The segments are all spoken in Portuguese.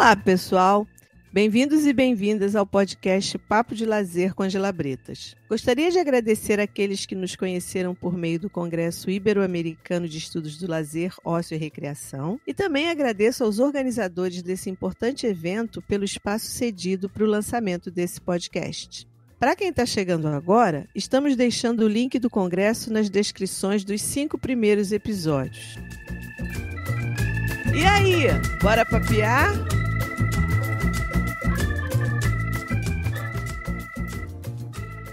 Olá, pessoal. Bem-vindos e bem-vindas ao podcast Papo de Lazer com Angela Bretas. Gostaria de agradecer aqueles que nos conheceram por meio do Congresso Ibero-Americano de Estudos do Lazer, Ócio e Recreação, e também agradeço aos organizadores desse importante evento pelo espaço cedido para o lançamento desse podcast. Para quem está chegando agora, estamos deixando o link do Congresso nas descrições dos cinco primeiros episódios. E aí, bora papiar?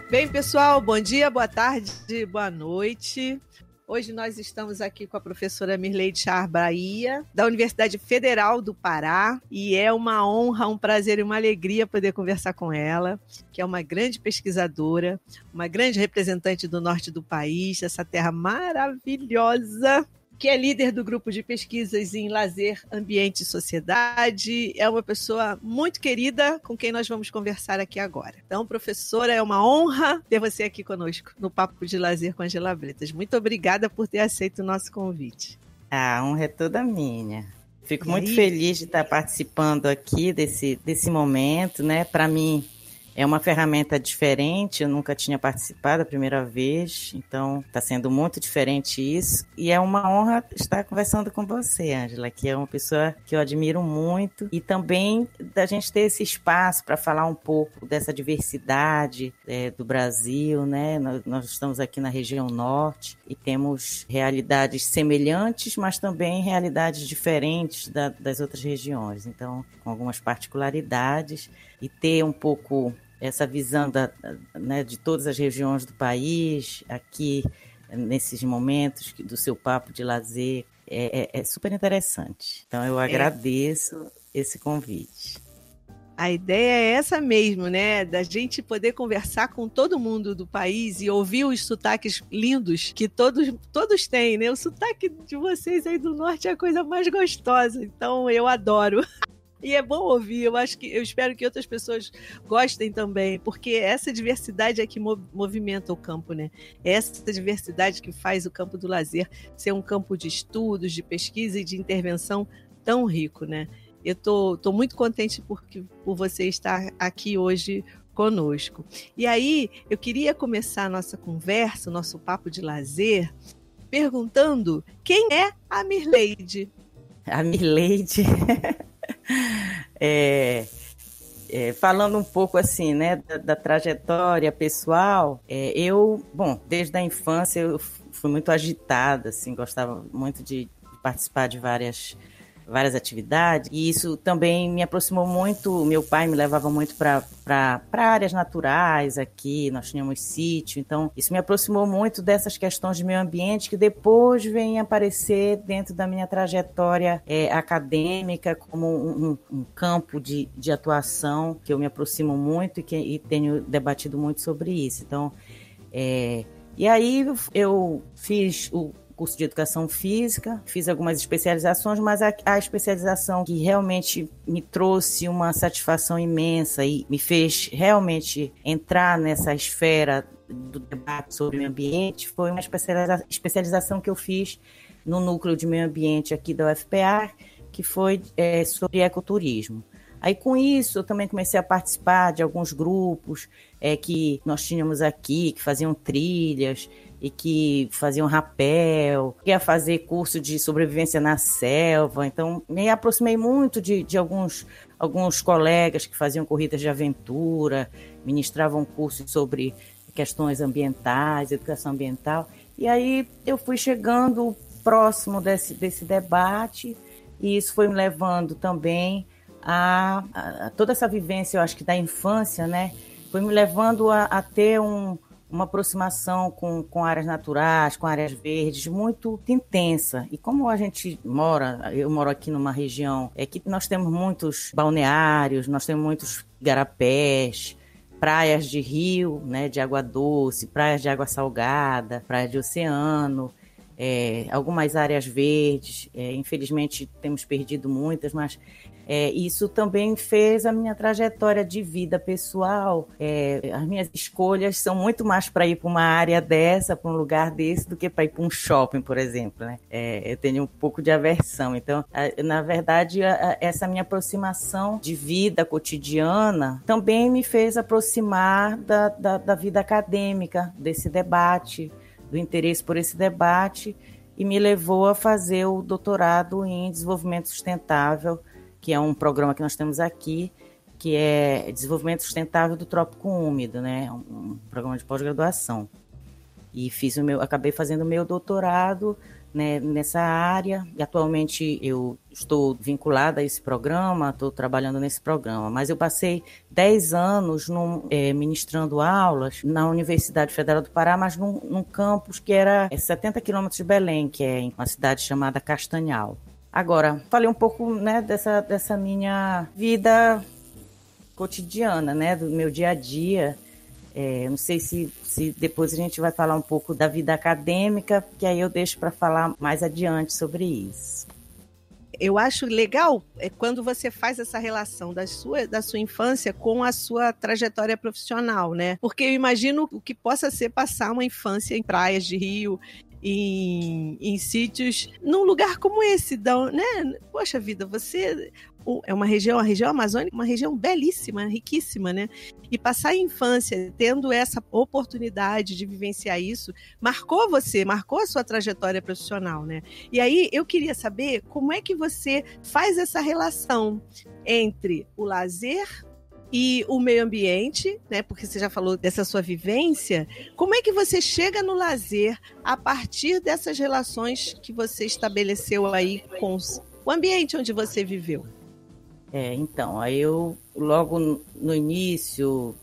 Bem, pessoal, bom dia, boa tarde, boa noite. Hoje nós estamos aqui com a professora Mirleide Char Bahia, da Universidade Federal do Pará, e é uma honra, um prazer e uma alegria poder conversar com ela, que é uma grande pesquisadora, uma grande representante do norte do país, essa terra maravilhosa que é líder do grupo de pesquisas em lazer, ambiente e sociedade. É uma pessoa muito querida com quem nós vamos conversar aqui agora. Então, professora, é uma honra ter você aqui conosco no Papo de Lazer com Angela Bretas. Muito obrigada por ter aceito o nosso convite. A honra é toda minha. Fico e muito aí? feliz de estar participando aqui desse, desse momento, né? Para mim, é uma ferramenta diferente, eu nunca tinha participado a primeira vez, então está sendo muito diferente isso. E é uma honra estar conversando com você, Angela, que é uma pessoa que eu admiro muito e também da gente ter esse espaço para falar um pouco dessa diversidade é, do Brasil, né? Nós, nós estamos aqui na região norte e temos realidades semelhantes, mas também realidades diferentes da, das outras regiões, então com algumas particularidades e ter um pouco essa visão da, né, de todas as regiões do país, aqui nesses momentos do seu papo de lazer, é, é, é super interessante. Então eu é. agradeço é. esse convite. A ideia é essa mesmo, né? Da gente poder conversar com todo mundo do país e ouvir os sotaques lindos que todos, todos têm, né? O sotaque de vocês aí do norte é a coisa mais gostosa. Então eu adoro. E é bom ouvir, eu acho que eu espero que outras pessoas gostem também, porque essa diversidade é que movimenta o campo, né? É essa diversidade que faz o campo do lazer ser um campo de estudos, de pesquisa e de intervenção tão rico, né? Eu tô, tô muito contente por, por você estar aqui hoje conosco. E aí, eu queria começar a nossa conversa, o nosso papo de lazer, perguntando quem é a Mirleide? A Mirleide é, é, falando um pouco assim, né, da, da trajetória pessoal, é, eu, bom, desde a infância eu fui muito agitada, assim, gostava muito de participar de várias várias atividades, e isso também me aproximou muito. Meu pai me levava muito para áreas naturais aqui, nós tínhamos sítio, então isso me aproximou muito dessas questões de meio ambiente que depois vem aparecer dentro da minha trajetória é, acadêmica como um, um, campo de, de atuação que eu me aproximo muito e, que, e tenho debatido muito sobre isso. Então, é, e aí eu fiz o curso de educação física, fiz algumas especializações, mas a, a, especialização que realmente me trouxe uma satisfação imensa e me fez realmente entrar nessa esfera do debate sobre o meio ambiente foi uma especializa especialização que eu fiz no núcleo de meio ambiente aqui da UFPA, que foi é, sobre ecoturismo. Aí com isso eu também comecei a participar de alguns grupos é, que nós tínhamos aqui, que faziam trilhas, e que faziam rapel, ia fazer curso de sobrevivência na selva. Então, me aproximei muito de, de alguns, alguns colegas que faziam corridas de aventura, ministravam cursos sobre questões ambientais, educação ambiental. E aí eu fui chegando próximo desse, desse debate, e isso foi me levando também a, a, toda essa vivência, eu acho que da infância, né? Foi me levando a, a ter um, uma aproximação com, com áreas naturais, com áreas verdes, muito intensa. E como a gente mora, eu moro aqui numa região é que nós temos muitos balneários, nós temos muitos garapés, praias de rio, né, de água doce, praias de água salgada, praias de oceano, é, algumas áreas verdes. É, infelizmente temos perdido muitas, mas É, isso também fez a minha trajetória de vida pessoal. É, as minhas escolhas são muito mais para ir para uma área dessa, para um lugar desse, do que para ir para um shopping, por exemplo. Né? É, eu tenho um pouco de aversão. Então, a, na verdade, a, a, essa minha aproximação de vida cotidiana também me fez aproximar da, da, da vida acadêmica, desse debate, do interesse por esse debate e me levou a fazer o doutorado em desenvolvimento sustentável, que é um programa que nós temos aqui, que é desenvolvimento sustentável do trópico úmido, né? Um programa de pós-graduação. E fiz o meu, acabei fazendo o meu doutorado né, nessa área. E atualmente eu estou vinculada a esse programa, estou trabalhando nesse programa. Mas eu passei 10 anos num, é, ministrando aulas na Universidade Federal do Pará, mas num, num campus que era 70 quilômetros de Belém, que é uma cidade chamada Castanhal. Agora, falei um pouco né, dessa, dessa minha vida cotidiana, né, do meu dia a dia. É, não sei se, se depois a gente vai falar um pouco da vida acadêmica, que aí eu deixo para falar mais adiante sobre isso. Eu acho legal é quando você faz essa relação da sua, da sua infância com a sua trajetória profissional, né? Porque eu imagino o que possa ser passar uma infância em praias de Rio, em, em sítios, num lugar como esse, né? Poxa vida, você é uma região, a região amazônica, uma região belíssima, riquíssima, né? E passar a infância tendo essa oportunidade de vivenciar isso, marcou você, marcou a sua trajetória profissional, né? E aí eu queria saber como é que você faz essa relação entre o lazer e o meio ambiente, né? Porque você já falou dessa sua vivência. Como é que você chega no lazer a partir dessas relações que você estabeleceu aí com o ambiente onde você viveu? É, então, aí eu logo no início,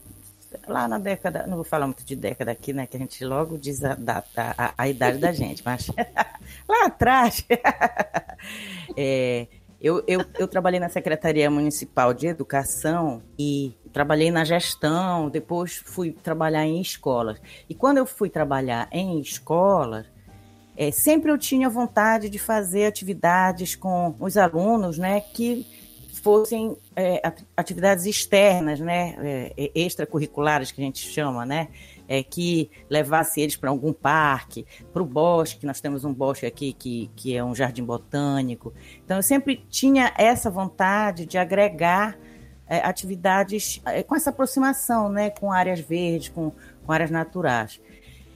lá na década, não vou falar muito de década aqui, né? Que a gente logo diz a, a, a idade da gente, mas lá atrás, é, eu, eu, eu trabalhei na Secretaria Municipal de Educação e trabalhei na gestão, depois fui trabalhar em escolas. E quando eu fui trabalhar em escolas, é, sempre eu tinha vontade de fazer atividades com os alunos, né? Que fossem é, atividades externas, né, é, extracurriculares que a gente chama, né, é, que levasse eles para algum parque, para o bosque, nós temos um bosque aqui que, que é um jardim botânico. Então eu sempre tinha essa vontade de agregar é, atividades é, com essa aproximação, né, com áreas verdes, com, com áreas naturais.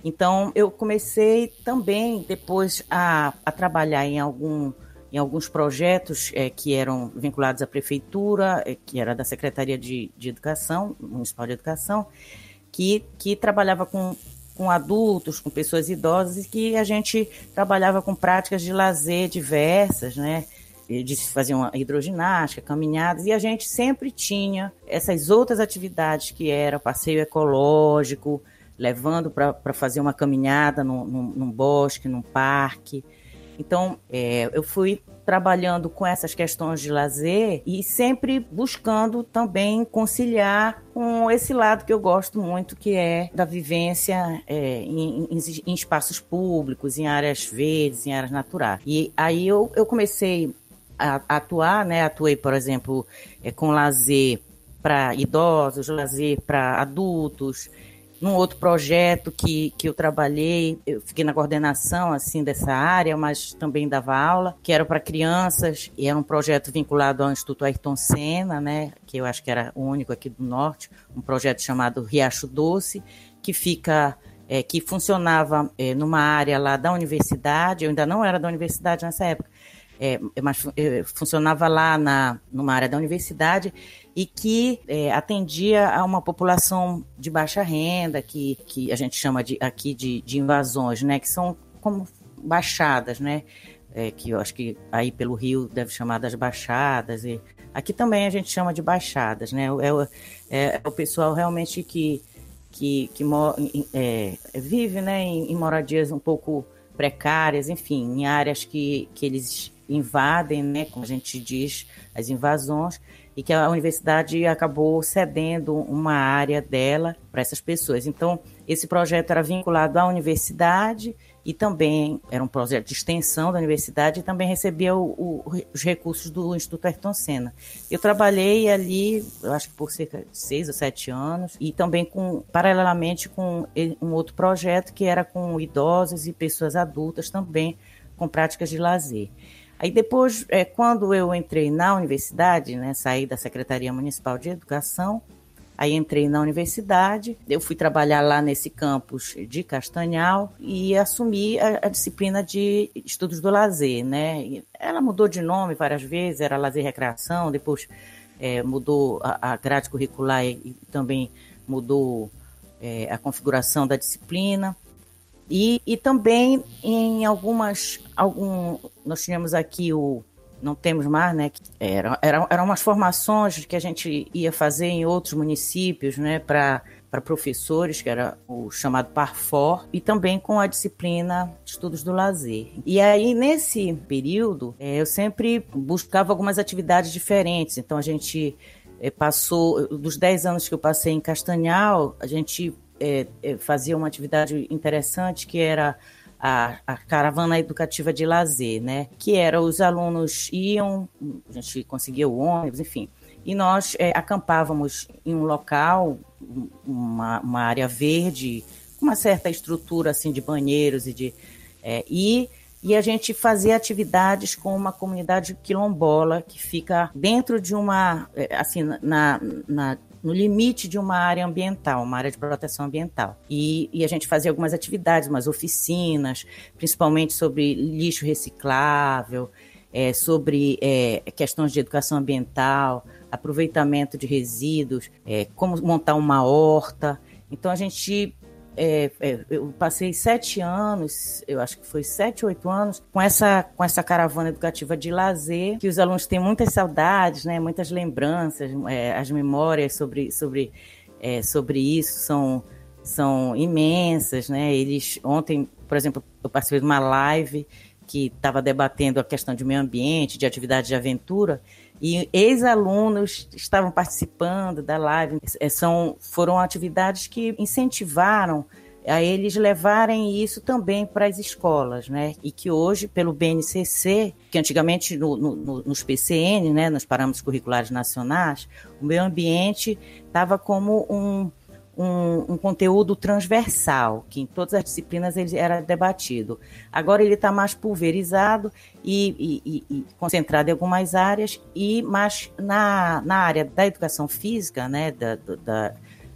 Então eu comecei também depois a, a trabalhar em algum em alguns projetos é, que eram vinculados à prefeitura, é, que era da Secretaria de, de Educação, Municipal de Educação, que, que trabalhava com, com adultos, com pessoas idosas, e que a gente trabalhava com práticas de lazer diversas, né? De se fazer uma hidroginástica, caminhadas, e a gente sempre tinha essas outras atividades que era passeio ecológico, levando para fazer uma caminhada num, num, num bosque, num parque. Então, é, eu fui trabalhando com essas questões de lazer e sempre buscando também conciliar com esse lado que eu gosto muito, que é da vivência é, em, em, em, espaços públicos, em áreas verdes, em áreas naturais. E aí eu, eu comecei a, atuar, né? Atuei, por exemplo, é, com lazer para idosos, lazer para adultos, num outro projeto que, que eu trabalhei, eu fiquei na coordenação assim dessa área, mas também dava aula, que era para crianças, e era um projeto vinculado ao Instituto Ayrton Senna, né, que eu acho que era o único aqui do norte, um projeto chamado Riacho Doce, que fica é, que funcionava é, numa área lá da universidade, eu ainda não era da universidade nessa época, é, mas é, funcionava lá na, numa área da universidade e que é, atendia a uma população de baixa renda, que, que a gente chama de, aqui de, de invasões, né, que são como baixadas, né, é, que eu acho que aí pelo Rio deve chamar das baixadas, e aqui também a gente chama de baixadas, né, é, é, é o pessoal realmente que, que, que é, vive né, em, em moradias um pouco precárias, enfim, em áreas que, que eles invadem, né, como a gente diz, as invasões, e que a universidade acabou cedendo uma área dela para essas pessoas. Então, esse projeto era vinculado à universidade e também era um projeto de extensão da universidade e também recebia o, o, os recursos do Instituto Ayrton Senna. Eu trabalhei ali, eu acho que por cerca de seis ou sete anos, e também com, paralelamente com um outro projeto que era com idosos e pessoas adultas também com práticas de lazer. Aí depois, é, quando eu entrei na universidade, né, saí da Secretaria Municipal de Educação, Aí entrei na universidade, eu fui trabalhar lá nesse campus de Castanhal e assumi a, a disciplina de estudos do lazer, né? Ela mudou de nome várias vezes, era lazer e recreação, depois é, mudou a, a, grade curricular e, e também mudou é, a configuração da disciplina. E, e também em algumas, algum, nós tínhamos aqui o não temos mais, né? Eram, eram, eram umas formações que a gente ia fazer em outros municípios, né? Para professores, que era o chamado Parfor, e também com a disciplina Estudos do Lazer. E aí, nesse período, é, eu sempre buscava algumas atividades diferentes. Então, a gente é, passou, dos 10 anos que eu passei em Castanhal, a gente é, é fazia uma atividade interessante que era a, a, caravana educativa de lazer, né? Que era os alunos iam, a gente conseguia o ônibus, enfim, e nós é, acampávamos em um local, uma, uma, área verde, com uma certa estrutura assim de banheiros e de é, e e a gente fazia atividades com uma comunidade quilombola que fica dentro de uma é, assim na, na no limite de uma área ambiental, uma área de proteção ambiental. E, e a gente fazia algumas atividades, umas oficinas, principalmente sobre lixo reciclável, é, sobre é, questões de educação ambiental, aproveitamento de resíduos, é, como montar uma horta. Então a gente é, é, eu passei sete anos, eu acho que foi sete, oito anos, com essa, com essa caravana educativa de lazer, que os alunos têm muitas saudades, né, muitas lembranças, é, as memórias sobre, sobre, é, sobre isso são, são imensas. Né? Eles, ontem, por exemplo, eu participei de uma live que estava debatendo a questão de meio ambiente, de atividade de aventura, e ex-alunos estavam participando da live. É, são, foram atividades que incentivaram a eles levarem isso também para as escolas, né? E que hoje, pelo BNCC, que antigamente no, no, nos PCN, né, nos Parâmetros Curriculares Nacionais, o meio ambiente estava como um, um, um, conteúdo transversal, que em todas as disciplinas ele era debatido. Agora ele está mais pulverizado e, e, e, concentrado em algumas áreas, e mais na, na área da educação física, né, da, da,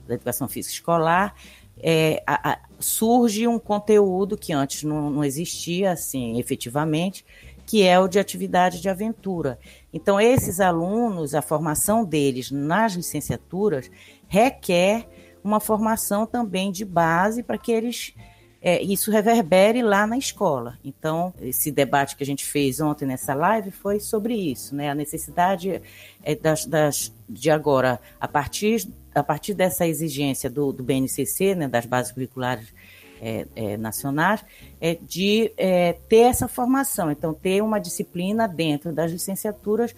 da educação física escolar, é, a, a, surge um conteúdo que antes não, não existia assim efetivamente, que é o de atividade de aventura. Então, esses alunos, a formação deles nas licenciaturas requer uma formação também de base para que eles é, isso reverbere lá na escola. Então, esse debate que a gente fez ontem nessa live foi sobre isso, né? A necessidade é, das, das, de agora, a partir, a partir dessa exigência do, do BNCC, né, das bases curriculares é, é, nacionais, é, de é, ter essa formação. Então, ter uma disciplina dentro das licenciaturas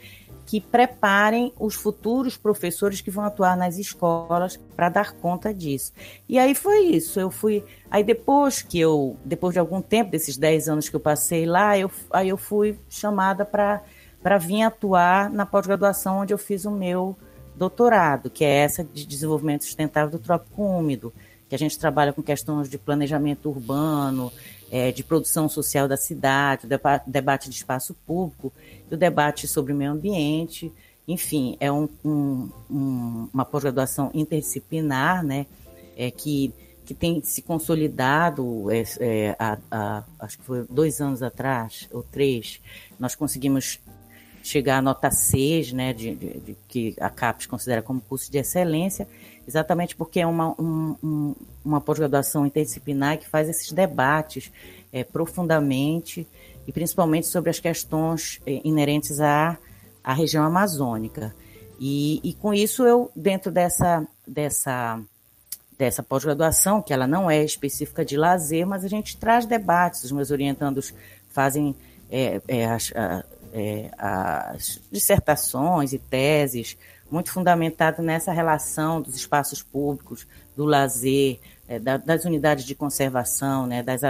que preparem os futuros professores que vão atuar nas escolas para dar conta disso. E aí foi isso. Eu fui. Aí depois que eu, depois de algum tempo, desses 10 anos que eu passei lá, eu, aí eu fui chamada para vir atuar na pós-graduação onde eu fiz o meu doutorado, que é essa de desenvolvimento sustentável do trópico úmido, que a gente trabalha com questões de planejamento urbano, é, de produção social da cidade, debate de espaço público, o debate sobre o meio ambiente. Enfim, é um, um, um, uma pós-graduação interdisciplinar, né, é, que, que tem se consolidado, é, é, a, a, acho que foi dois anos atrás, ou três, nós conseguimos chegar à nota 6, né, de, de, de, que a CAPES considera como curso de excelência, exatamente porque é uma, um, uma pós-graduação interdisciplinar que faz esses debates é, profundamente e principalmente sobre as questões é, inerentes à, à região amazônica. E, e com isso eu, dentro dessa, dessa, dessa pós-graduação, que ela não é específica de lazer, mas a gente traz debates, os meus orientandos fazem é, é, as, é, as dissertações e teses muito fundamentado nessa relação dos espaços públicos, do lazer, é, da, das unidades de conservação, né, das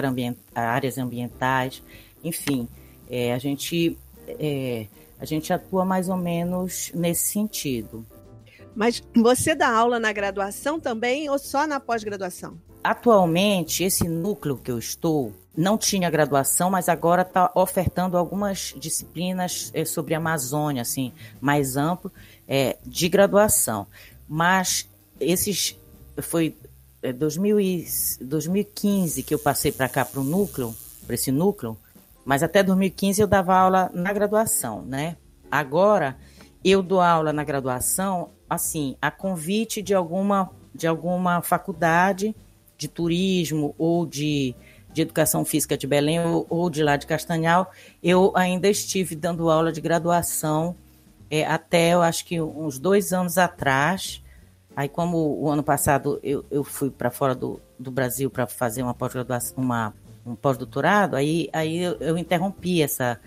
áreas ambientais, enfim, é, a gente é, a gente atua mais ou menos nesse sentido. Mas você dá aula na graduação também ou só na pós-graduação? Atualmente, esse núcleo que eu estou não tinha graduação, mas agora está ofertando algumas disciplinas é, sobre Amazônia, assim, mais amplo, é, de graduação. Mas esses foi 2000 e, 2015 que eu passei para cá para o núcleo, para esse núcleo, mas até 2015 eu dava aula na graduação, né? Agora eu dou aula na graduação, assim, a convite de alguma de alguma faculdade de turismo ou de, de educação física de Belém ou, ou de lá de Castanhal, eu ainda estive dando aula de graduação é, até, eu acho que uns dois anos atrás. Aí, como o ano passado eu, eu fui para fora do, do Brasil para fazer uma pós-graduação, uma um pós-doutorado, aí, aí eu, eu, interrompi essa,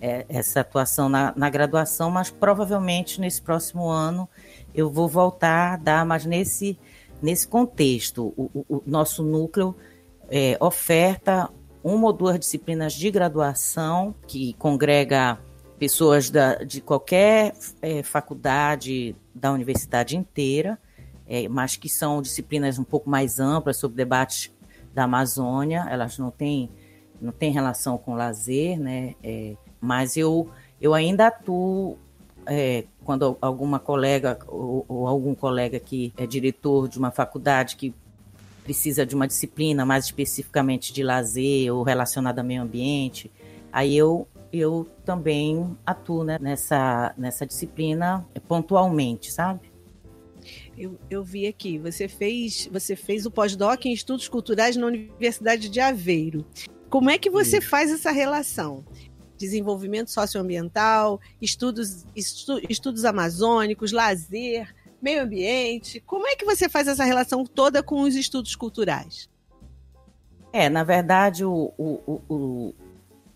é, essa atuação na, na, graduação, mas provavelmente nesse próximo ano eu vou voltar a dar, mas nesse, nesse contexto, o, o, o nosso núcleo é, oferta uma ou duas disciplinas de graduação que congrega pessoas da, de qualquer é, faculdade da universidade inteira, é, mas que são disciplinas um pouco mais amplas sobre debates da Amazônia, elas não têm, não têm relação com lazer, né? É, mas eu, eu ainda atuo é, quando alguma colega ou, ou, algum colega que é diretor de uma faculdade que precisa de uma disciplina mais especificamente de lazer ou relacionada ao meio ambiente, aí eu eu também atuo né, nessa, nessa disciplina pontualmente, sabe? Eu, eu vi aqui, você fez, você fez o pós-doc em estudos culturais na Universidade de Aveiro. Como é que você Isso. faz essa relação? Desenvolvimento socioambiental, estudos, estu, estudos amazônicos, lazer, meio ambiente. Como é que você faz essa relação toda com os estudos culturais? É, na verdade, o, o, o,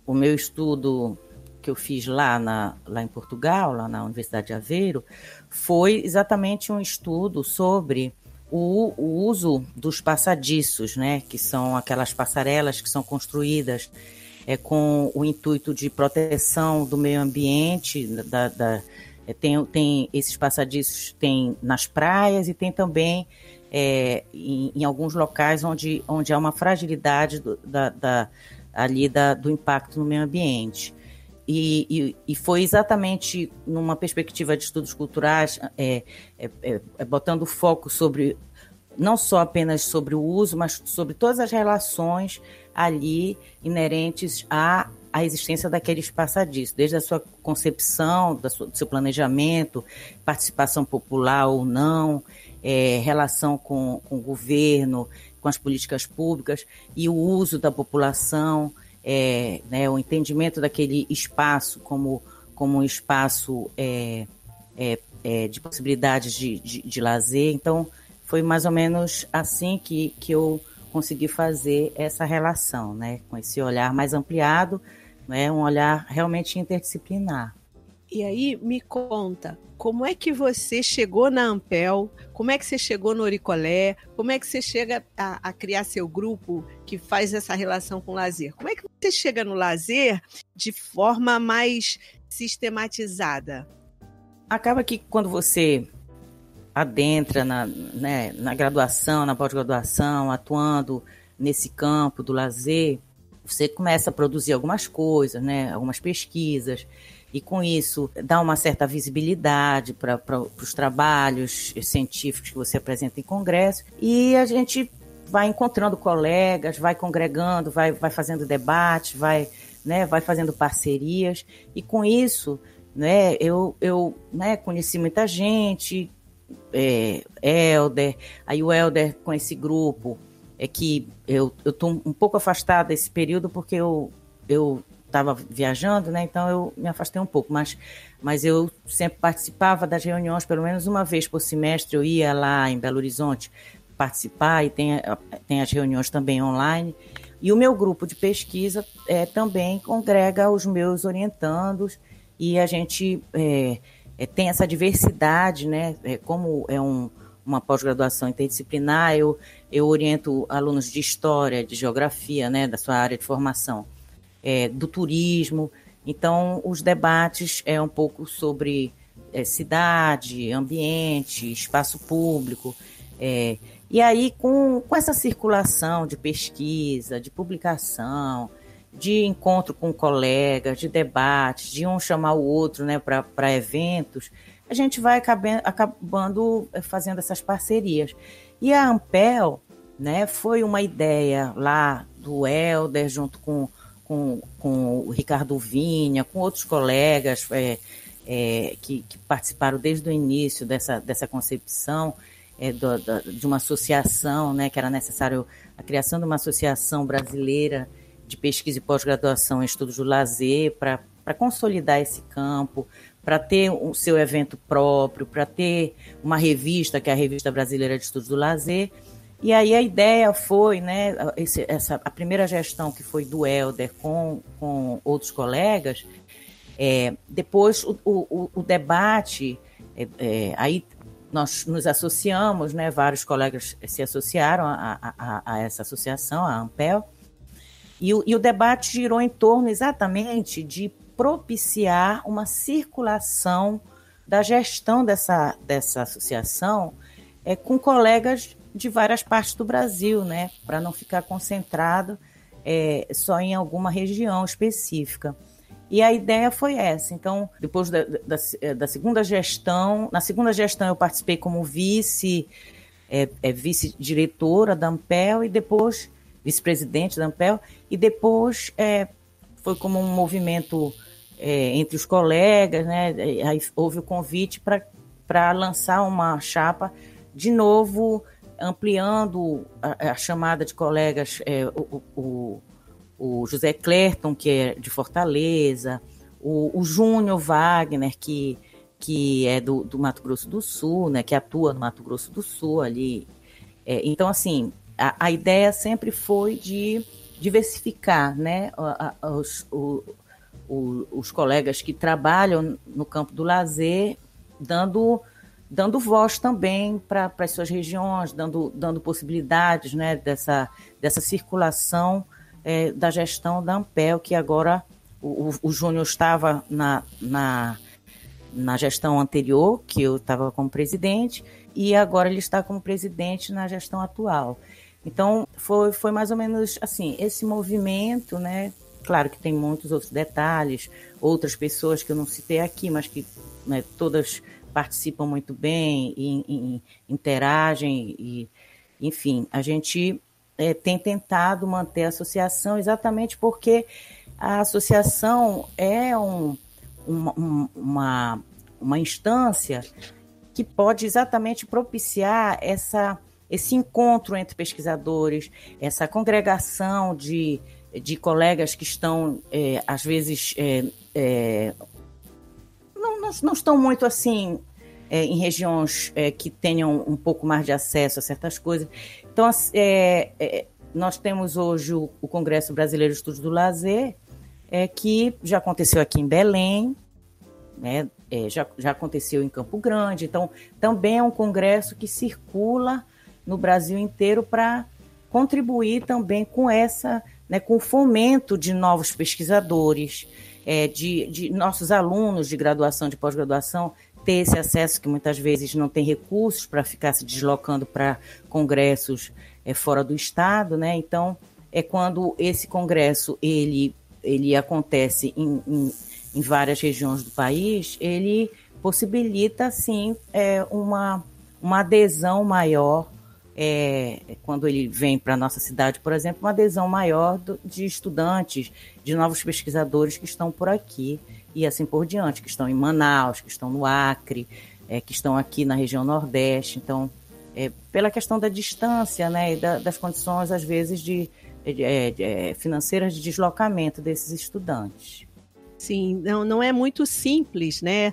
o meu estudo que eu fiz lá, na, lá em Portugal, lá na Universidade de Aveiro, foi exatamente um estudo sobre o, o, uso dos passadiços, né, que são aquelas passarelas que são construídas é, com o intuito de proteção do meio ambiente, da, da é, tem, tem esses passadiços tem nas praias e tem também é, em, em, alguns locais onde, onde há uma fragilidade do, da, da, ali da, do impacto no meio ambiente. E, e, e, foi exatamente numa perspectiva de estudos culturais, é, é, é, é, botando foco sobre, não só apenas sobre o uso, mas sobre todas as relações ali inerentes à, à existência daqueles passadiços, desde a sua concepção, da sua, do seu planejamento, participação popular ou não, é, relação com, com o governo, com as políticas públicas e o uso da população é, né, o entendimento daquele espaço como, como um espaço é, é, é, de possibilidades de, de, de, lazer. Então, foi mais ou menos assim que, que eu consegui fazer essa relação, né, com esse olhar mais ampliado, né, um olhar realmente interdisciplinar. E aí, me conta, como é que você chegou na Ampel? Como é que você chegou no Oricolé? Como é que você chega a, a, criar seu grupo que faz essa relação com o lazer? Como é que você chega no lazer de forma mais sistematizada? Acaba que quando você adentra na, né, na graduação, na pós-graduação, atuando nesse campo do lazer, você começa a produzir algumas coisas, né, algumas pesquisas e com isso dá uma certa visibilidade para os trabalhos científicos que você apresenta em congresso e a gente vai encontrando colegas, vai congregando, vai, vai fazendo debate, vai, né, vai fazendo parcerias e com isso né, eu, eu né, conheci muita gente, é, Helder, aí o Helder com esse grupo, é que eu estou um pouco afastada desse período porque eu, eu estava viajando, né? Então eu me afastei um pouco, mas, mas eu sempre participava das reuniões, pelo menos uma vez por semestre eu ia lá em Belo Horizonte participar e tem, tem as reuniões também online. E o meu grupo de pesquisa é, também congrega os meus orientandos e a gente é, é, tem essa diversidade, né? É, como é um, uma pós-graduação interdisciplinar, eu, eu oriento alunos de história, de geografia, né, da sua área de formação, é, do turismo. Então, os debates é um pouco sobre é, cidade, ambiente, espaço público. É, e aí, com, com essa circulação de pesquisa, de publicação, de encontro com colegas, de debates, de um chamar o outro né, para eventos, a gente vai acabando, acabando eh, fazendo essas parcerias. E a Ampel né, foi uma ideia lá do Helder, junto com, com, com o Ricardo Vinha, com outros colegas é, é, que, que, participaram desde o início dessa, dessa concepção é, do, do, de uma associação, né, que era necessário a criação de uma associação brasileira de pesquisa e pós-graduação em estudos do lazer para consolidar esse campo, para ter o seu evento próprio, para ter uma revista, que é a Revista Brasileira de Estudos do Lazer. E aí a ideia foi, né, esse, essa, a primeira gestão que foi do Helder com, com outros colegas, é, depois o, o, o debate, é, é, aí nós nos associamos, né, vários colegas se associaram a, a, a essa associação, a Ampel, e o, e o debate girou em torno exatamente de propiciar uma circulação da gestão dessa, dessa associação é, com colegas de várias partes do Brasil, né, para não ficar concentrado é, só em alguma região específica. E a ideia foi essa. Então, depois da, da, da segunda gestão, na segunda gestão eu participei como vice, é, é vice-diretora da Ampel e depois vice-presidente da Ampel, e depois é, foi como um movimento é, entre os colegas, né? Aí houve o convite para lançar uma chapa, de novo ampliando a, a chamada de colegas, é, o, o, o, José Clerton, que é de Fortaleza, o, o Júnior Wagner, que, que é do, do Mato Grosso do Sul, né? Que atua no Mato Grosso do Sul ali. É, então, assim, a, a ideia sempre foi de diversificar né, os, os, os, colegas que trabalham no campo do lazer, dando, dando voz também para as suas regiões, dando, dando possibilidades né, dessa, dessa circulação é, da gestão da Ampel, que agora o, o Júnior estava na, na, na gestão anterior, que eu estava como presidente, e agora ele está como presidente na gestão atual. Então, foi, foi mais ou menos assim, esse movimento, né? Claro que tem muitos outros detalhes, outras pessoas que eu não citei aqui, mas que né, todas participam muito bem e, e interagem e, enfim, a gente é, tem tentado manter a associação exatamente porque a associação é um, uma, uma, uma instância que pode exatamente propiciar essa esse encontro entre pesquisadores, essa congregação de, de colegas que estão, é, às vezes, é, é, não, não, não, estão muito assim é, em regiões é, que tenham um pouco mais de acesso a certas coisas. Então, é, nós temos hoje o, o, Congresso Brasileiro de Estudos do Lazer, que já aconteceu aqui em Belém, né, já, já aconteceu em Campo Grande, então também é um congresso que circula no Brasil inteiro para contribuir também com essa, né, com o fomento de novos pesquisadores, é, de, de nossos alunos de graduação, de pós-graduação, ter esse acesso que muitas vezes não tem recursos para ficar se deslocando para congressos é, fora do estado, né? Então é quando esse congresso ele ele acontece em, em, em várias regiões do país, ele possibilita sim é, uma uma adesão maior é, quando ele vem para a nossa cidade, por exemplo, uma adesão maior do, de estudantes, de novos pesquisadores que estão por aqui e assim por diante, que estão em Manaus, que estão no Acre, é, que estão aqui na região Nordeste. Então, é, pela questão da distância né, e da, das condições, às vezes, de, de, é, de, é, financeiras de deslocamento desses estudantes. Sim, não, não é muito simples, né?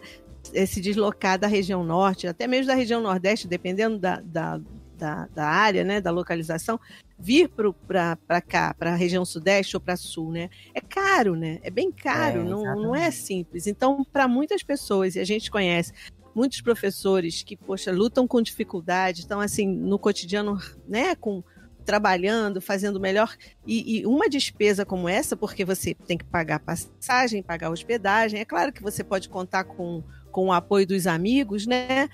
Se deslocar da região norte, até mesmo da região nordeste, dependendo da, da da, da área, né, da localização, vir para cá, para a região sudeste ou para sul, né? É caro, né? É bem caro, é, não, não é simples. Então, para muitas pessoas, e a gente conhece muitos professores que, poxa, lutam com dificuldade, estão assim no cotidiano, né, com trabalhando, fazendo melhor. E, e, uma despesa como essa, porque você tem que pagar passagem, pagar hospedagem, é claro que você pode contar com, com o apoio dos amigos, né?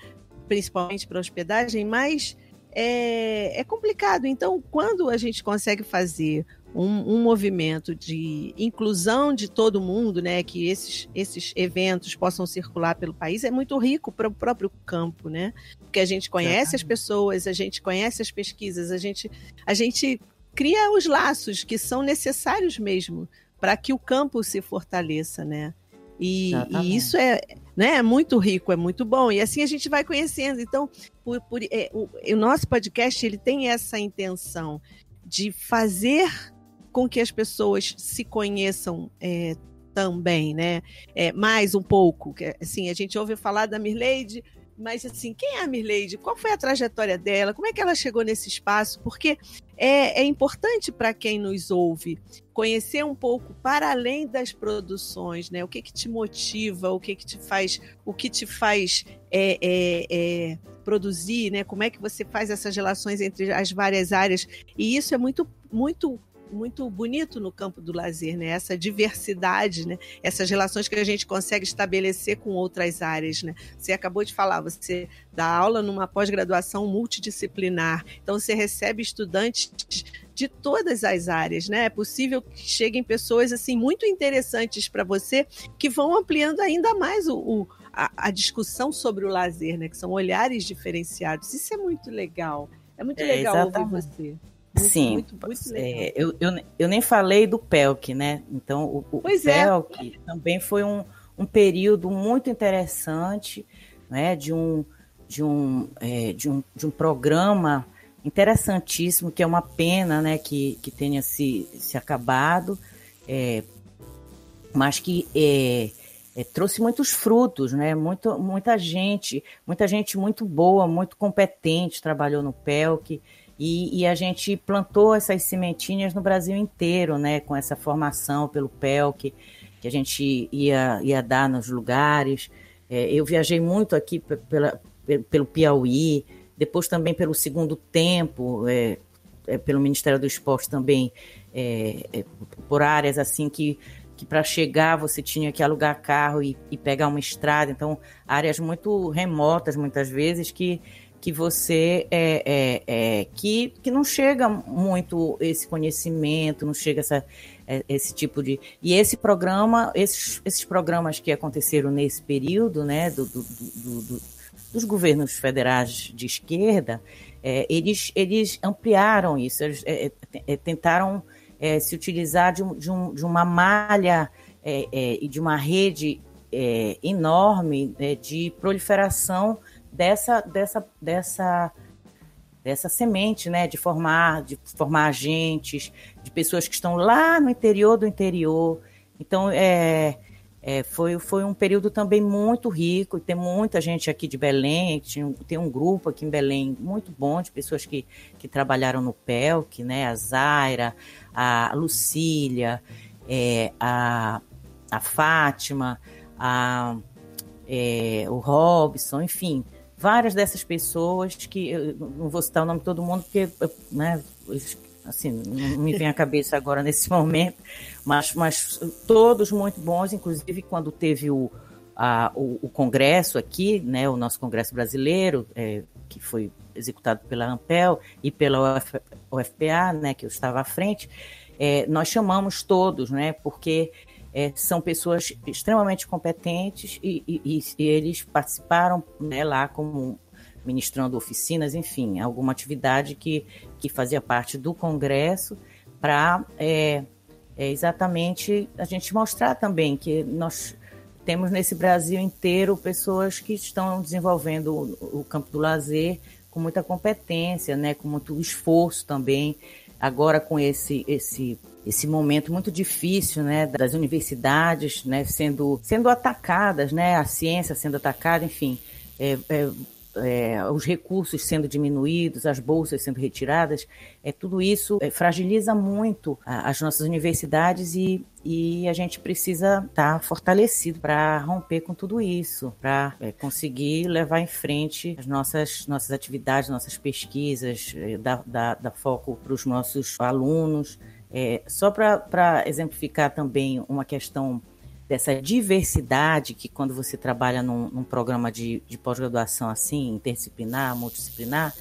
Principalmente para hospedagem, mas é, é complicado. Então, quando a gente consegue fazer um, um, movimento de inclusão de todo mundo, né, que esses, esses eventos possam circular pelo país, é muito rico para o próprio campo, né? Porque a gente conhece as pessoas, a gente conhece as pesquisas, a gente, a gente cria os laços que são necessários mesmo para que o campo se fortaleça, né? E, e, isso é, né, é muito rico, é muito bom. E assim a gente vai conhecendo. Então, por, por, é, o, o nosso podcast ele tem essa intenção de fazer com que as pessoas se conheçam é, também, né? É, mais um pouco. Assim, a gente ouve falar da Mirleide, mas assim, quem é a Mirleide? Qual foi a trajetória dela? Como é que ela chegou nesse espaço? Porque é, é importante para quem nos ouve conhecer um pouco para além das produções, né? O que que te motiva? O que que te faz? O que te faz é, é, é produzir, né? Como é que você faz essas relações entre as várias áreas? E isso é muito muito muito bonito no campo do lazer, né? Essa diversidade, né? Essas relações que a gente consegue estabelecer com outras áreas, né? Você acabou de falar, você dá aula numa pós-graduação multidisciplinar, então você recebe estudantes de todas as áreas, né? É possível que cheguem pessoas assim muito interessantes para você que vão ampliando ainda mais o, o a, a, discussão sobre o lazer, né? Que são olhares diferenciados. Isso é muito legal. É muito é, legal exatamente. ouvir você. Muito, Sim, muito, muito é, eu, eu, eu, nem falei do PELC, né? Então, o, o pois PELC é. também foi um, um período muito interessante, né? De um, de um, é, de um, de um programa interessantíssimo, que é uma pena, né? Que, que tenha se, se acabado, é, mas que é, é, trouxe muitos frutos, né? Muito, muita gente, muita gente muito boa, muito competente trabalhou no PELC. E, e, a gente plantou essas sementinhas no Brasil inteiro, né? Com essa formação pelo PELC, que a gente ia, ia dar nos lugares. É, eu viajei muito aqui pela, pelo Piauí, depois também pelo segundo tempo, é, é, pelo Ministério do Esporte também, é, é, por áreas assim que, que para chegar você tinha que alugar carro e, e pegar uma estrada, então áreas muito remotas muitas vezes que que você é, é, é, que, que não chega muito esse conhecimento, não chega essa, é, esse tipo de. E esse programa, esses, esses programas que aconteceram nesse período, né, do, do, do, do dos governos federais de esquerda, é, eles, eles ampliaram isso, eles é, tentaram se utilizar de, de, um, de uma malha e de uma rede enorme de proliferação dessa, dessa, dessa, dessa semente, né, de formar, de formar agentes, de pessoas que estão lá no interior do interior. Então, é, é, foi, foi um período também muito rico, tem muita gente aqui de Belém, tem, tem um grupo aqui em Belém muito bom de pessoas que, que trabalharam no PELC, né, a Zaira, a Lucília, é, a, a Fátima, a, é, o Robson, enfim, várias dessas pessoas que eu não vou citar o nome de todo mundo porque né, assim não me vem à cabeça agora nesse momento mas, mas todos muito bons inclusive quando teve o, a, o, o, congresso aqui né o nosso congresso brasileiro é, que foi executado pela Ampel e pela Uf, UFPA né que eu estava à frente é, nós chamamos todos né porque é, são pessoas extremamente competentes e, e, e eles participaram né, lá como ministrando oficinas, enfim, alguma atividade que, que fazia parte do Congresso para é, é exatamente a gente mostrar também que nós temos nesse Brasil inteiro pessoas que estão desenvolvendo o, o campo do lazer com muita competência, né, com muito esforço também. Agora com esse esse esse momento muito difícil, né, das universidades, né, sendo sendo atacadas, né, a ciência sendo atacada, enfim, é, é, é, os recursos sendo diminuídos, as bolsas sendo retiradas, é, tudo isso é, fragiliza muito a, as nossas universidades e, e a gente precisa estar tá fortalecido para romper com tudo isso, para é, conseguir levar em frente as nossas, nossas atividades, nossas pesquisas, é, dar, dar, dar foco para os nossos alunos. É, só para exemplificar também uma questão dessa diversidade que quando você trabalha num, num programa de, de pós-graduação assim, interdisciplinar, multidisciplinar,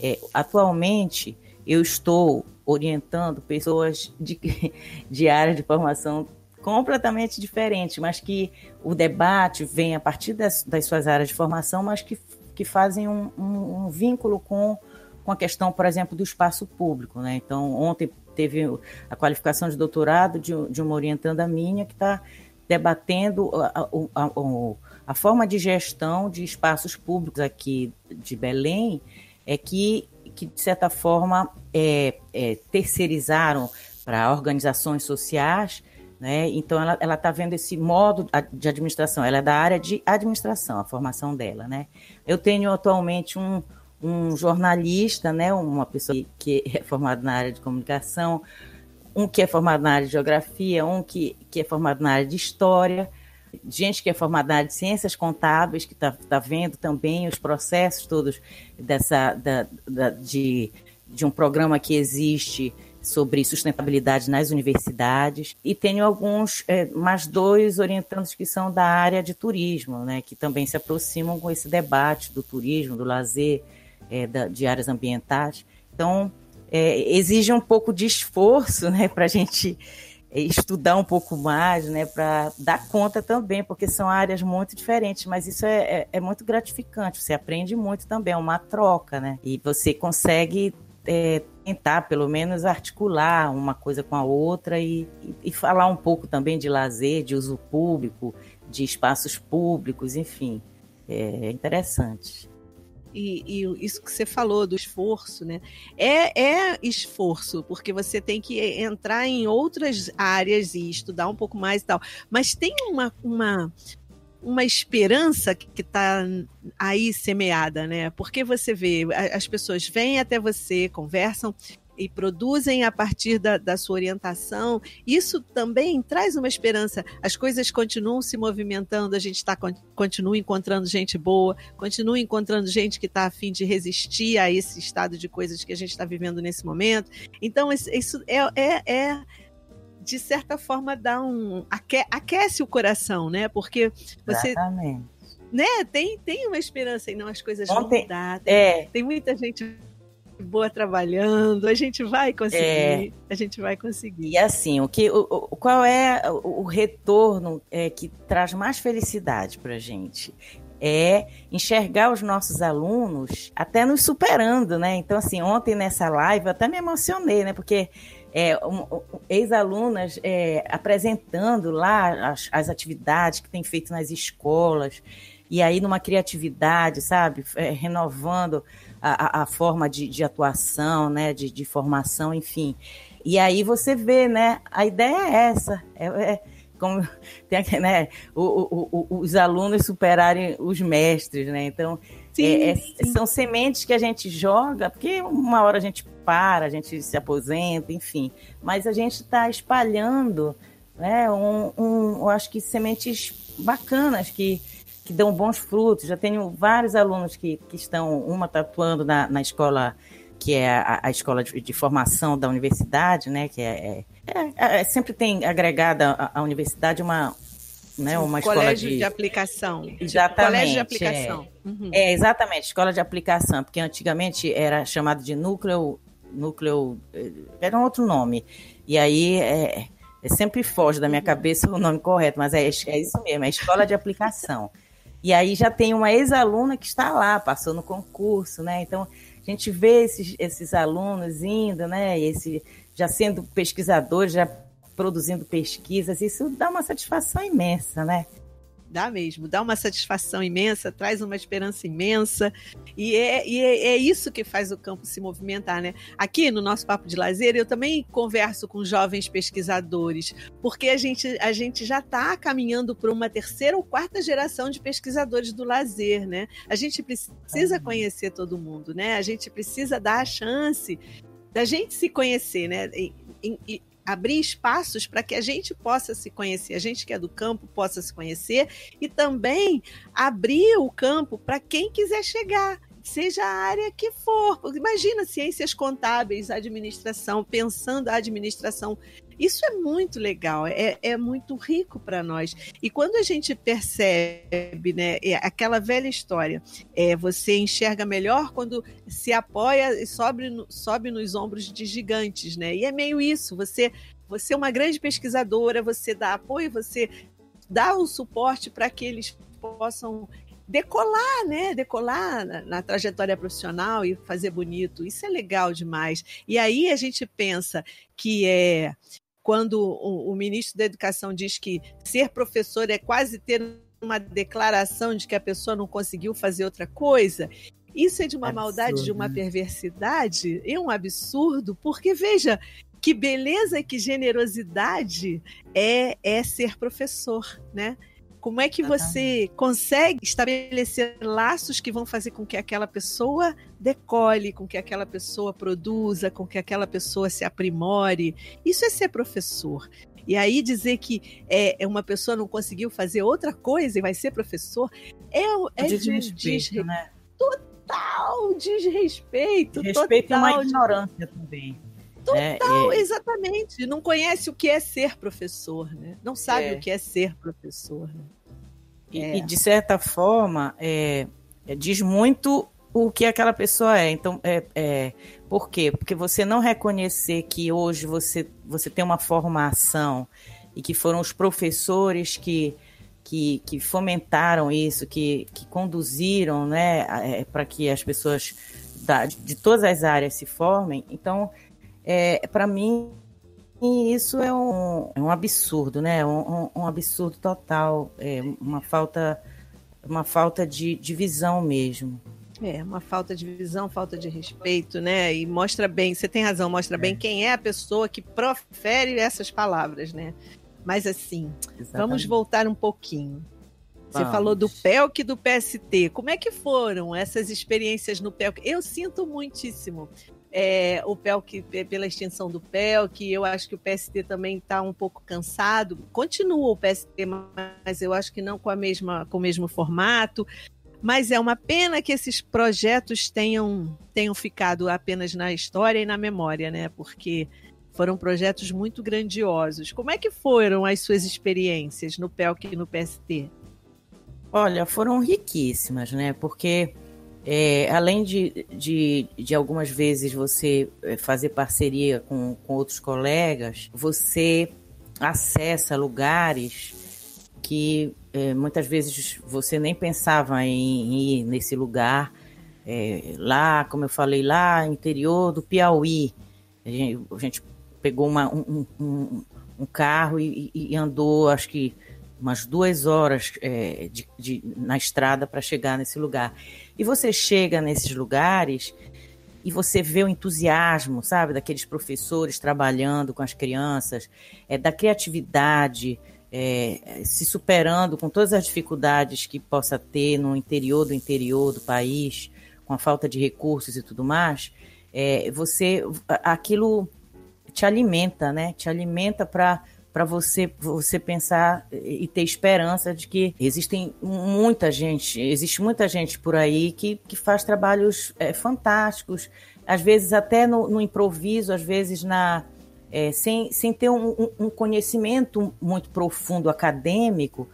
é, atualmente eu estou orientando pessoas de, de áreas de formação completamente diferentes, mas que o debate vem a partir das, das suas áreas de formação, mas que, que fazem um, um, um vínculo com, com a questão, por exemplo, do espaço público. Né? Então, ontem teve a qualificação de doutorado de, de uma orientanda minha que está debatendo a, a, a, a, forma de gestão de espaços públicos aqui de Belém, é que, que de certa forma, é, é, terceirizaram para organizações sociais, né? Então, ela está vendo esse modo de administração, ela é da área de administração, a formação dela, né? Eu tenho atualmente um, um jornalista, né? Uma pessoa que é formada na área de comunicação, um que é formado na área de geografia, um que, que é formado na área de história, gente que é formada na área de ciências contábeis, que está tá vendo também os processos todos dessa, da, da, de, de um programa que existe sobre sustentabilidade nas universidades e tenho alguns é, mais dois orientantes que são da área de turismo, né, que também se aproximam com esse debate do turismo, do lazer, é, da, de áreas ambientais. Então é, exige um pouco de esforço, né, para a gente estudar um pouco mais, né, para dar conta também, porque são áreas muito diferentes, mas isso é, é, é, muito gratificante, você aprende muito também, é uma troca, né, e você consegue é, tentar, pelo menos, articular uma coisa com a outra e, e, e falar um pouco também de lazer, de uso público, de espaços públicos, enfim, é interessante e, e, isso que você falou do esforço, né? É, é esforço, porque você tem que entrar em outras áreas e estudar um pouco mais e tal. Mas tem uma, uma, uma esperança que está aí semeada, né? Porque você vê, as pessoas vêm até você, conversam e produzem a partir da, da sua orientação, isso também traz uma esperança. As coisas continuam se movimentando, a gente tá, continua encontrando gente boa, continua encontrando gente que está afim de resistir a esse estado de coisas que a gente está vivendo nesse momento. Então, isso é, é, é de certa forma dá um aque, aquece o coração, né? Porque você Exatamente. né, tem tem uma esperança e não as coisas Ontem, vão mudar. Tem, é. tem muita gente boa trabalhando, a gente vai conseguir, é, a gente vai conseguir. E assim, o que, o, o qual é o, o retorno é, que traz mais felicidade para a gente? É enxergar os nossos alunos até nos superando, né? Então, assim, ontem nessa live eu até me emocionei, né? Porque é, um, um, ex-alunas é, apresentando lá as, as atividades que tem feito nas escolas, e aí numa criatividade, sabe? É, renovando a, a forma de, de, atuação, né, de, de, formação, enfim. E aí você vê, né, a ideia é essa, é, é como tem, né, o, o, o, os alunos superarem os mestres, né, então sim, é, é, sim. são sementes que a gente joga, porque uma hora a gente para, a gente se aposenta, enfim, mas a gente está espalhando, né, um, um, eu acho que sementes bacanas que que dão bons frutos. Já tenho vários alunos que, que estão, uma está atuando na, na escola, que é a, a escola de, de, formação da universidade, né? Que é, é, é, é sempre tem agregada à universidade uma, né, uma escola colégio de... de aplicação. Exatamente. Colégio de aplicação. É. Uhum. é, exatamente, escola de aplicação, porque antigamente era chamado de núcleo, núcleo, eh, era um outro nome. E aí é, é sempre foge da minha cabeça o nome correto, mas é, é isso mesmo, é escola de aplicação. E aí já tem uma ex-aluna que está lá, passou no concurso, né? Então, a gente vê esses, esses alunos indo, né? Esse, já sendo pesquisadores, já produzindo pesquisas, isso dá uma satisfação imensa, né? Dá mesmo, dá uma satisfação imensa, traz uma esperança imensa, e é, e é, é, isso que faz o campo se movimentar, né? Aqui no nosso Papo de Lazer, eu também converso com jovens pesquisadores, porque a gente, a gente já está caminhando para uma terceira ou quarta geração de pesquisadores do lazer, né? A gente precisa conhecer todo mundo, né? A gente precisa dar a chance da gente se conhecer, né? E, e, abrir espaços para que a gente possa se conhecer, a gente que é do campo possa se conhecer e também abrir o campo para quem quiser chegar seja a área que for. Imagina ciências contábeis, administração, pensando a administração. Isso é muito legal, é, é muito rico para nós. E quando a gente percebe, né, é aquela velha história, é, você enxerga melhor quando se apoia e sobe, sobe nos ombros de gigantes, né? E é meio isso, você, você é uma grande pesquisadora, você dá apoio, você dá o suporte para que eles possam decolar, né? Decolar na, na, trajetória profissional e fazer bonito. Isso é legal demais. E aí a gente pensa que é quando o, o ministro da Educação diz que ser professor é quase ter uma declaração de que a pessoa não conseguiu fazer outra coisa. Isso é de uma absurdo, maldade, de uma né? perversidade, é um absurdo, porque veja que beleza, que generosidade é, é ser professor, né? Como é que você consegue estabelecer laços que vão fazer com que aquela pessoa decole, com que aquela pessoa produza, com que aquela pessoa se aprimore? Isso é ser professor. E aí dizer que é, é uma pessoa não conseguiu fazer outra coisa e vai ser professor é, é desrespeito, de desrespeito, né? total desrespeito. Respeito total e uma ignorância também. Total, é, é... exatamente. Não conhece o que é ser professor, né? Não sabe é. o que é ser professor. Né? E, e, de certa forma, é, é, diz muito o que aquela pessoa é. Então, é, é, por quê? Porque você não reconhecer que hoje você, você tem uma formação e que foram os professores que, que, que fomentaram isso, que, que conduziram né, para que as pessoas da, de todas as áreas se formem. Então, é, para mim, isso é um, é um absurdo, né? Um, um absurdo total, é uma falta, uma falta de, de visão mesmo. É, uma falta de visão, falta de respeito, né? E mostra bem, você tem razão, mostra é. bem quem é a pessoa que profere essas palavras, né? Mas assim, Exatamente. vamos voltar um pouquinho. Você vamos. falou do PELC e do PST. Como é que foram essas experiências no PELC? Eu sinto muitíssimo é, o PELC pela extinção do PELC, eu acho que o PST também está um pouco cansado. Continua o PST, mas eu acho que não com, a mesma, com o mesmo formato. Mas é uma pena que esses projetos tenham, tenham ficado apenas na história e na memória, né? Porque foram projetos muito grandiosos. Como é que foram as suas experiências no PELC e no PST? Olha, foram riquíssimas, né? Porque é, além de, de, de, algumas vezes você é, fazer parceria com, com outros colegas, você acessa lugares que é, muitas vezes você nem pensava em, ir nesse lugar. É, lá, como eu falei, lá interior do Piauí, a gente, a gente pegou uma, um, um, um, carro e, e, andou, acho que umas duas horas é, de, de, na estrada para chegar nesse lugar. E você chega nesses lugares e você vê o entusiasmo, sabe, daqueles professores trabalhando com as crianças, é, da criatividade, é, se superando com todas as dificuldades que possa ter no interior do interior do país, com a falta de recursos e tudo mais, é, você aquilo te alimenta, né? Te alimenta para para você você pensar e ter esperança de que existem muita gente, existe muita gente por aí que, que faz trabalhos é, fantásticos, às vezes até no, no improviso, às vezes na é, sem, sem ter um, um, conhecimento muito profundo acadêmico,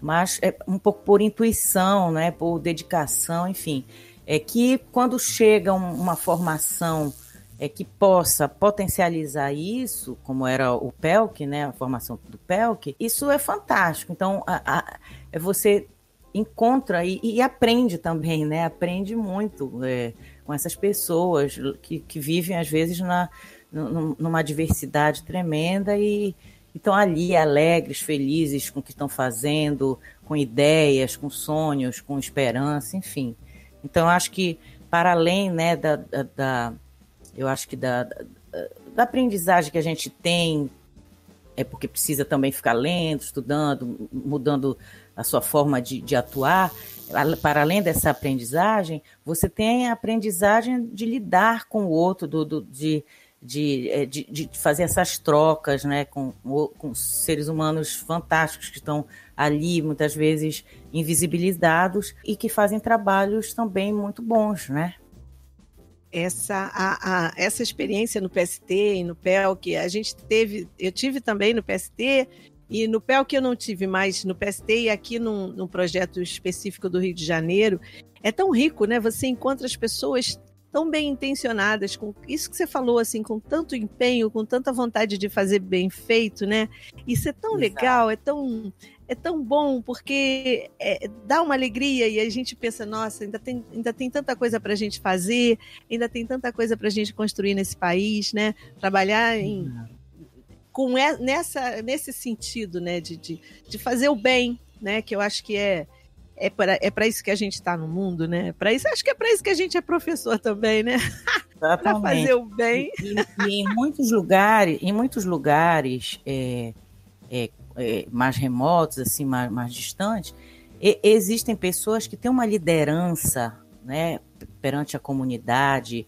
mas é um pouco por intuição, né, por dedicação, enfim, é que quando chega uma formação é, que possa potencializar isso, como era o PELC, né, a formação do PELC, isso é fantástico. Então, a, a, é você encontra e, e, aprende também, né? Aprende muito é, com essas pessoas que, que vivem, às vezes, na, numa diversidade tremenda e, então ali alegres, felizes com o que estão fazendo, com ideias, com sonhos, com esperança, enfim. Então acho que para além, né, da, da eu acho que da, da, da aprendizagem que a gente tem é porque precisa também ficar lendo, estudando, mudando a sua forma de, de atuar. Para além dessa aprendizagem, você tem a aprendizagem de lidar com o outro, do, do de, de, de, de, fazer essas trocas né, com, com seres humanos fantásticos que estão ali, muitas vezes invisibilizados, e que fazem trabalhos também muito bons, né? Essa, a, a, essa experiência no PST e no PEL que a gente teve, eu tive também no PST e no PEL que eu não tive mais no PST e aqui num, num projeto específico do Rio de Janeiro, é tão rico, né? Você encontra as pessoas tão bem intencionadas, com isso que você falou, assim, com tanto empenho, com tanta vontade de fazer bem feito, né? Isso é tão Exato. legal, é tão, é tão bom, porque é, dá uma alegria e a gente pensa, nossa, ainda tem, ainda tem tanta coisa para a gente fazer, ainda tem tanta coisa para a gente construir nesse país, né? Trabalhar em, com nessa, nesse sentido, né? De, de, de fazer o bem, né? Que eu acho que é é para é isso que a gente está no mundo, né? Para isso, acho que é para isso que a gente é professor também, né? para fazer o bem. E, e, em muitos lugares, em muitos lugares é, é, é, mais remotos, assim, mais, mais distantes, e, existem pessoas que têm uma liderança, né, perante a comunidade,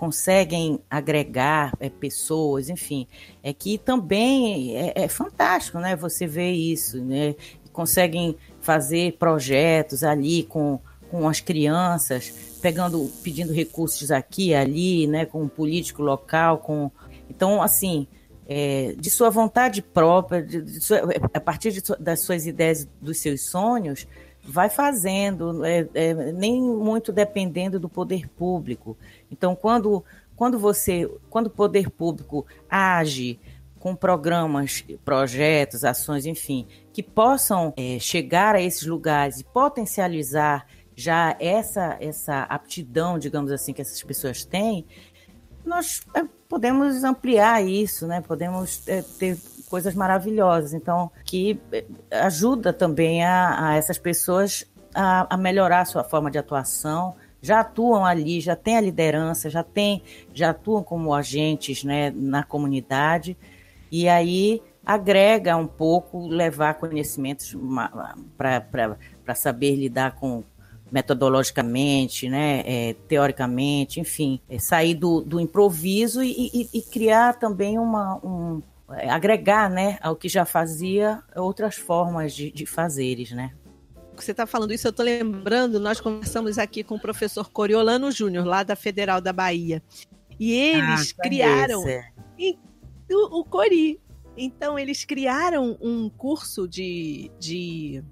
conseguem agregar é, pessoas, enfim, é que também é, é, fantástico, né? Você vê isso, né? Conseguem fazer projetos ali com, com as crianças, pegando, pedindo recursos aqui ali, né, com um político local, com então assim é, de sua vontade própria, de, de sua, a partir de, das suas ideias, dos seus sonhos, vai fazendo, é, é, nem muito dependendo do poder público. Então, quando, quando você, quando o poder público age com programas, projetos, ações, enfim, que possam é, chegar a esses lugares e potencializar já essa, essa aptidão, digamos assim, que essas pessoas têm, nós é, podemos ampliar isso, né? Podemos é, ter coisas maravilhosas. Então, que é, ajuda também a, a essas pessoas a, a, melhorar a sua forma de atuação. Já atuam ali, já tem a liderança, já tem, já atuam como agentes, né, na comunidade. E aí agrega um pouco, levar conhecimentos para saber lidar com metodologicamente, né, é, teoricamente, enfim, é, sair do, do improviso e, e, e, criar também uma, um, é, agregar, né, ao que já fazia outras formas de, de fazeres, né. Você está falando isso, eu estou lembrando, nós conversamos aqui com o professor Coriolano Júnior, lá da Federal da Bahia, e eles ah, criaram o, o Cori, então, eles criaram um curso de, de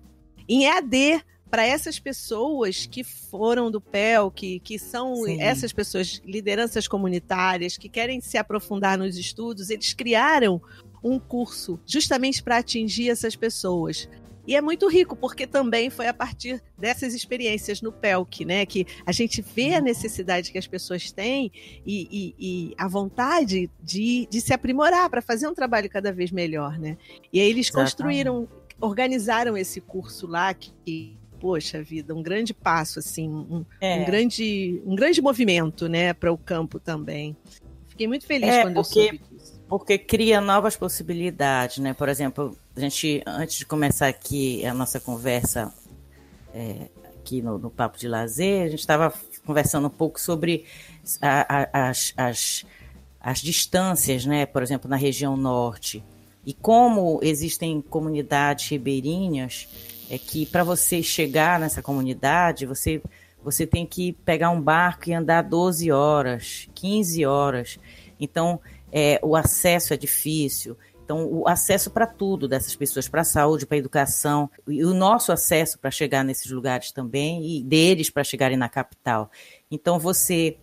em EAD para essas pessoas que foram do PEL, que, que são Sim. essas pessoas, lideranças comunitárias, que querem se aprofundar nos estudos, eles criaram um curso justamente para atingir essas pessoas. E é muito rico, porque também foi a partir dessas experiências no PELC, né? Que a gente vê a necessidade que as pessoas têm e, e, e a vontade de, de se aprimorar para fazer um trabalho cada vez melhor, né? E aí eles Exatamente. construíram, organizaram esse curso lá que poxa vida, um grande passo, assim, um, é. um grande, um grande movimento, né, para o campo também. Fiquei muito feliz é, quando porque, eu soube disso. Porque cria novas possibilidades, né? Por exemplo, a gente, antes de começar aqui a nossa conversa é, aqui no, no, Papo de Lazer, a gente estava conversando um pouco sobre a, a, as, as, as distâncias, né? Por exemplo, na região norte. E como existem comunidades ribeirinhas, é que para você chegar nessa comunidade, você, você tem que pegar um barco e andar 12 horas, 15 horas. Então, é, o acesso é difícil. Então, o acesso para tudo dessas pessoas, para a saúde, para a educação, e o nosso acesso para chegar nesses lugares também, e deles para chegarem na capital. Então, você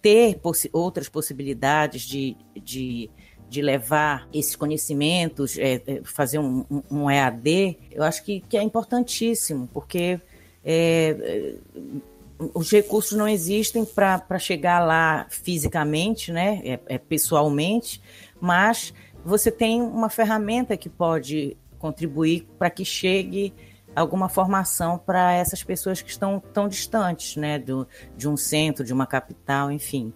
ter possi outras possibilidades de, de, de, levar esses conhecimentos, é, é, fazer um, um, EAD, eu acho que, que é importantíssimo, porque é, é os recursos não existem para chegar lá fisicamente, né, é, é pessoalmente, mas você tem uma ferramenta que pode contribuir para que chegue alguma formação para essas pessoas que estão tão distantes, né, do, de um centro, de uma capital, enfim.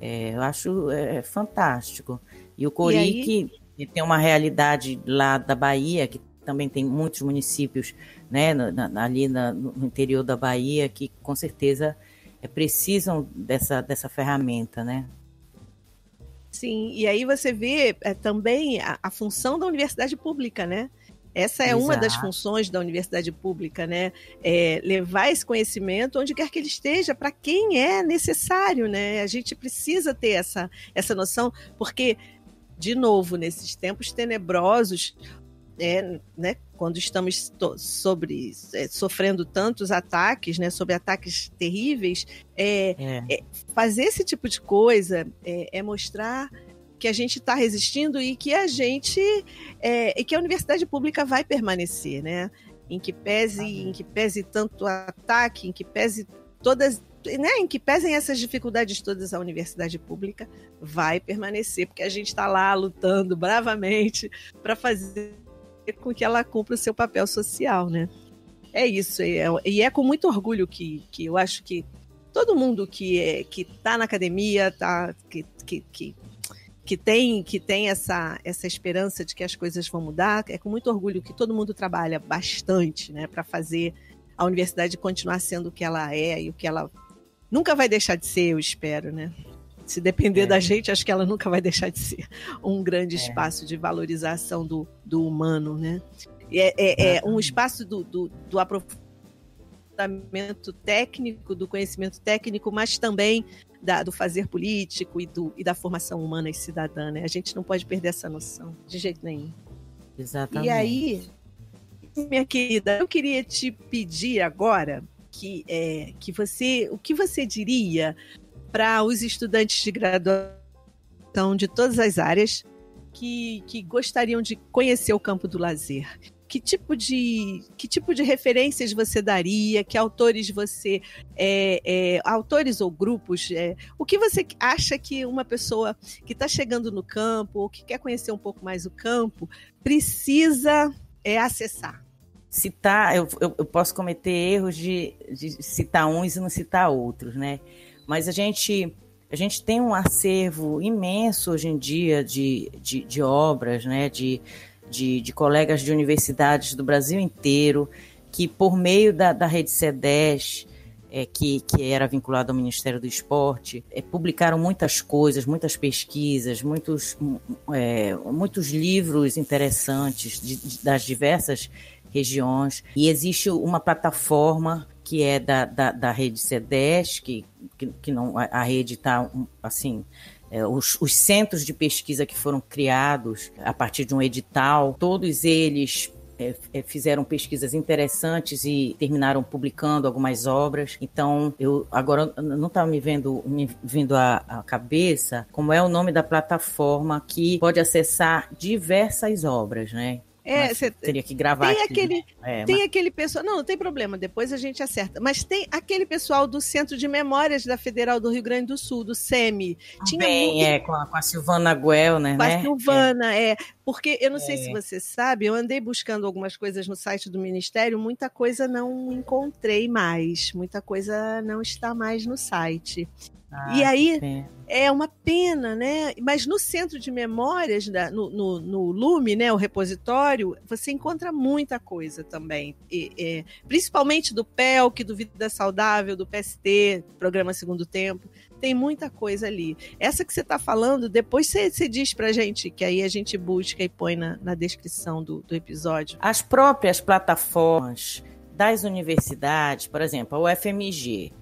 É, eu acho é, fantástico. E o Coric e tem uma realidade lá da Bahia, que também tem muitos municípios né, na, ali na, no interior da Bahia que com certeza é, precisam dessa, dessa ferramenta, né? Sim, e aí você vê é, também a, a, função da universidade pública, né? Essa é Exato. uma das funções da universidade pública, né? É levar esse conhecimento onde quer que ele esteja, para quem é necessário, né? A gente precisa ter essa, essa noção, porque, de novo, nesses tempos tenebrosos, é, né, quando estamos sobre, é, sofrendo tantos ataques, né, sobre ataques terríveis, é, é. é fazer esse tipo de coisa é, é mostrar que a gente está resistindo e que a gente e que a universidade pública vai permanecer, né? Em que pese, em que pese tanto ataque, em que pese todas, né? Em que pesem essas dificuldades todas, a universidade pública vai permanecer, porque a gente está lá lutando bravamente para fazer com que ela cumpra o seu papel social, né? É isso, e é, e é com muito orgulho que, que eu acho que todo mundo que é, que está na academia, tá, que, que, que que tem que tem essa essa esperança de que as coisas vão mudar. É com muito orgulho que todo mundo trabalha bastante, né, para fazer a universidade continuar sendo o que ela é e o que ela nunca vai deixar de ser, eu espero, né? Se depender é. da gente, acho que ela nunca vai deixar de ser um grande é. espaço de valorização do, do humano, né? É, é, é um espaço do, do, do aprofundamento técnico, do conhecimento técnico, mas também da, do fazer político e, do, e da formação humana e cidadã, né? A gente não pode perder essa noção, de jeito nenhum. Exatamente. E aí, minha querida, eu queria te pedir agora que, é, que você, o que você diria para os estudantes de graduação de todas as áreas que, que gostariam de conhecer o campo do lazer? que tipo de que tipo de referências você daria? Que autores você é, é, autores ou grupos? É, o que você acha que uma pessoa que está chegando no campo ou que quer conhecer um pouco mais o campo precisa é, acessar? Citar, eu, eu, eu posso cometer erros de, de citar uns e não citar outros, né? Mas a gente a gente tem um acervo imenso hoje em dia de, de, de obras, né? De, de, de colegas de universidades do Brasil inteiro, que por meio da, da rede C10, é, que, que era vinculado ao Ministério do Esporte, é, publicaram muitas coisas, muitas pesquisas, muitos, é, muitos livros interessantes de, de, das diversas regiões. E existe uma plataforma que é da, da, da rede C10, que, que, que não, a, a rede está assim é, os, os, centros de pesquisa que foram criados a partir de um edital, todos eles é, é fizeram pesquisas interessantes e terminaram publicando algumas obras. Então, eu agora não estava me vendo me vindo à, à cabeça como é o nome da plataforma que pode acessar diversas obras, né? É, você teria que gravar. Tem aqui, aquele, né? é, tem mas... aquele pessoal. Não, não tem problema. Depois a gente acerta. Mas tem aquele pessoal do Centro de Memórias da Federal do Rio Grande do Sul, do SEMI. Tinha Bem, muito... é com a, com a Silvana Guel, né? Com a Silvana, é. é. Porque eu não sei se é. você sabe, eu andei buscando algumas coisas no site do Ministério, muita coisa não encontrei mais, muita coisa não está mais no site. Ah, e aí é uma pena, né? Mas no centro de memórias, no, no, no, Lume, né, o repositório, você encontra muita coisa também. E, é, principalmente do PELC, do Vida Saudável, do PST, Programa Segundo Tempo. Tem muita coisa ali. Essa que você está falando, depois você, diz pra gente, que aí a gente busca e põe na, na descrição do, do episódio. As próprias plataformas das universidades, por exemplo, a UFMG,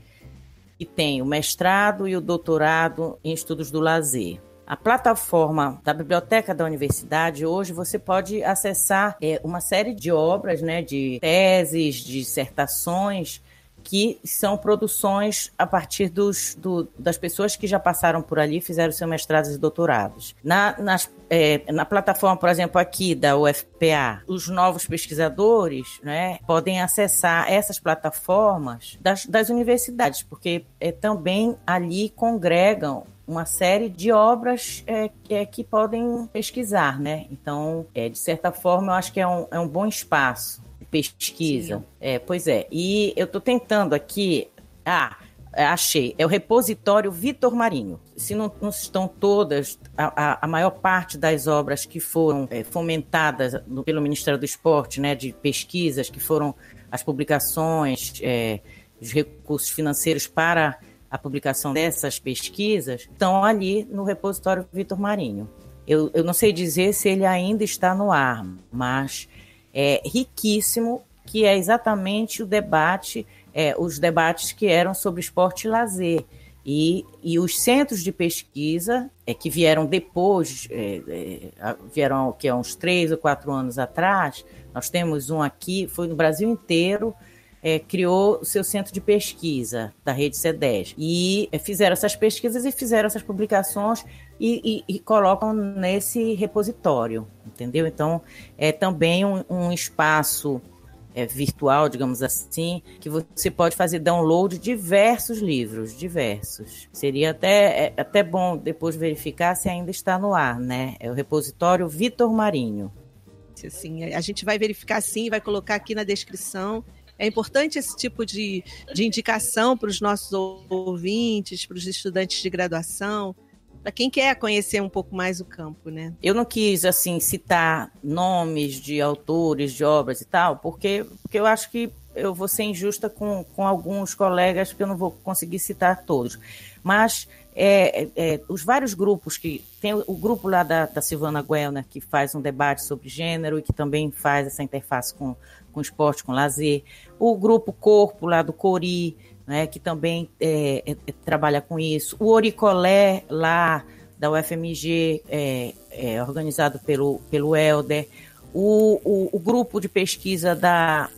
que tem o mestrado e o doutorado em estudos do lazer. A plataforma da biblioteca da universidade hoje você pode acessar é, uma série de obras, né, de teses, dissertações que são produções a partir dos, do, das pessoas que já passaram por ali, fizeram seus mestrados e doutorados. Na, nas, é, na plataforma, por exemplo, aqui da UFPA, os novos pesquisadores né, podem acessar essas plataformas das, das universidades, porque é, também ali congregam uma série de obras é, é, que podem pesquisar, né? Então, é, de certa forma, eu acho que é um, é um bom espaço pesquisa. É, pois é. E eu estou tentando aqui. Ah, achei. É o repositório Vitor Marinho. Se não, não estão todas, a, a, a, maior parte das obras que foram é, fomentadas no, pelo Ministério do Esporte, né, de pesquisas, que foram as publicações, é, os recursos financeiros para a publicação dessas pesquisas estão ali no repositório Vitor Marinho. Eu, eu não sei dizer se ele ainda está no ar, mas é riquíssimo, que é exatamente o debate, é, os debates que eram sobre esporte e lazer. E, e os centros de pesquisa é, que vieram depois, é, é, vieram que uns três ou quatro anos atrás, nós temos um aqui, foi no Brasil inteiro, é, criou o seu centro de pesquisa da rede C10 e é, fizeram essas pesquisas e fizeram essas publicações e, e, e colocam nesse repositório, entendeu? Então é também um, um espaço é, virtual, digamos assim, que você pode fazer download de diversos livros, diversos. Seria até, é, até bom depois verificar se ainda está no ar, né? É o repositório Vitor Marinho. Assim, a gente vai verificar sim, vai colocar aqui na descrição é importante esse tipo de, de indicação para os nossos ouvintes, para os estudantes de graduação, para quem quer conhecer um pouco mais o campo, né? Eu não quis assim citar nomes de autores de obras e tal, porque, porque eu acho que eu vou ser injusta com, com alguns colegas, porque eu não vou conseguir citar todos. Mas é, é, é os vários grupos que tem o, o grupo lá da, da Silvana Guelner que faz um debate sobre gênero e que também faz essa interface com, com esporte, com lazer, o grupo Corpo lá do Cori, né, que também é, é, é, trabalha com isso, o Oricolé lá da UFMG, organizado pelo, pelo Helder, o, o, o, grupo de pesquisa da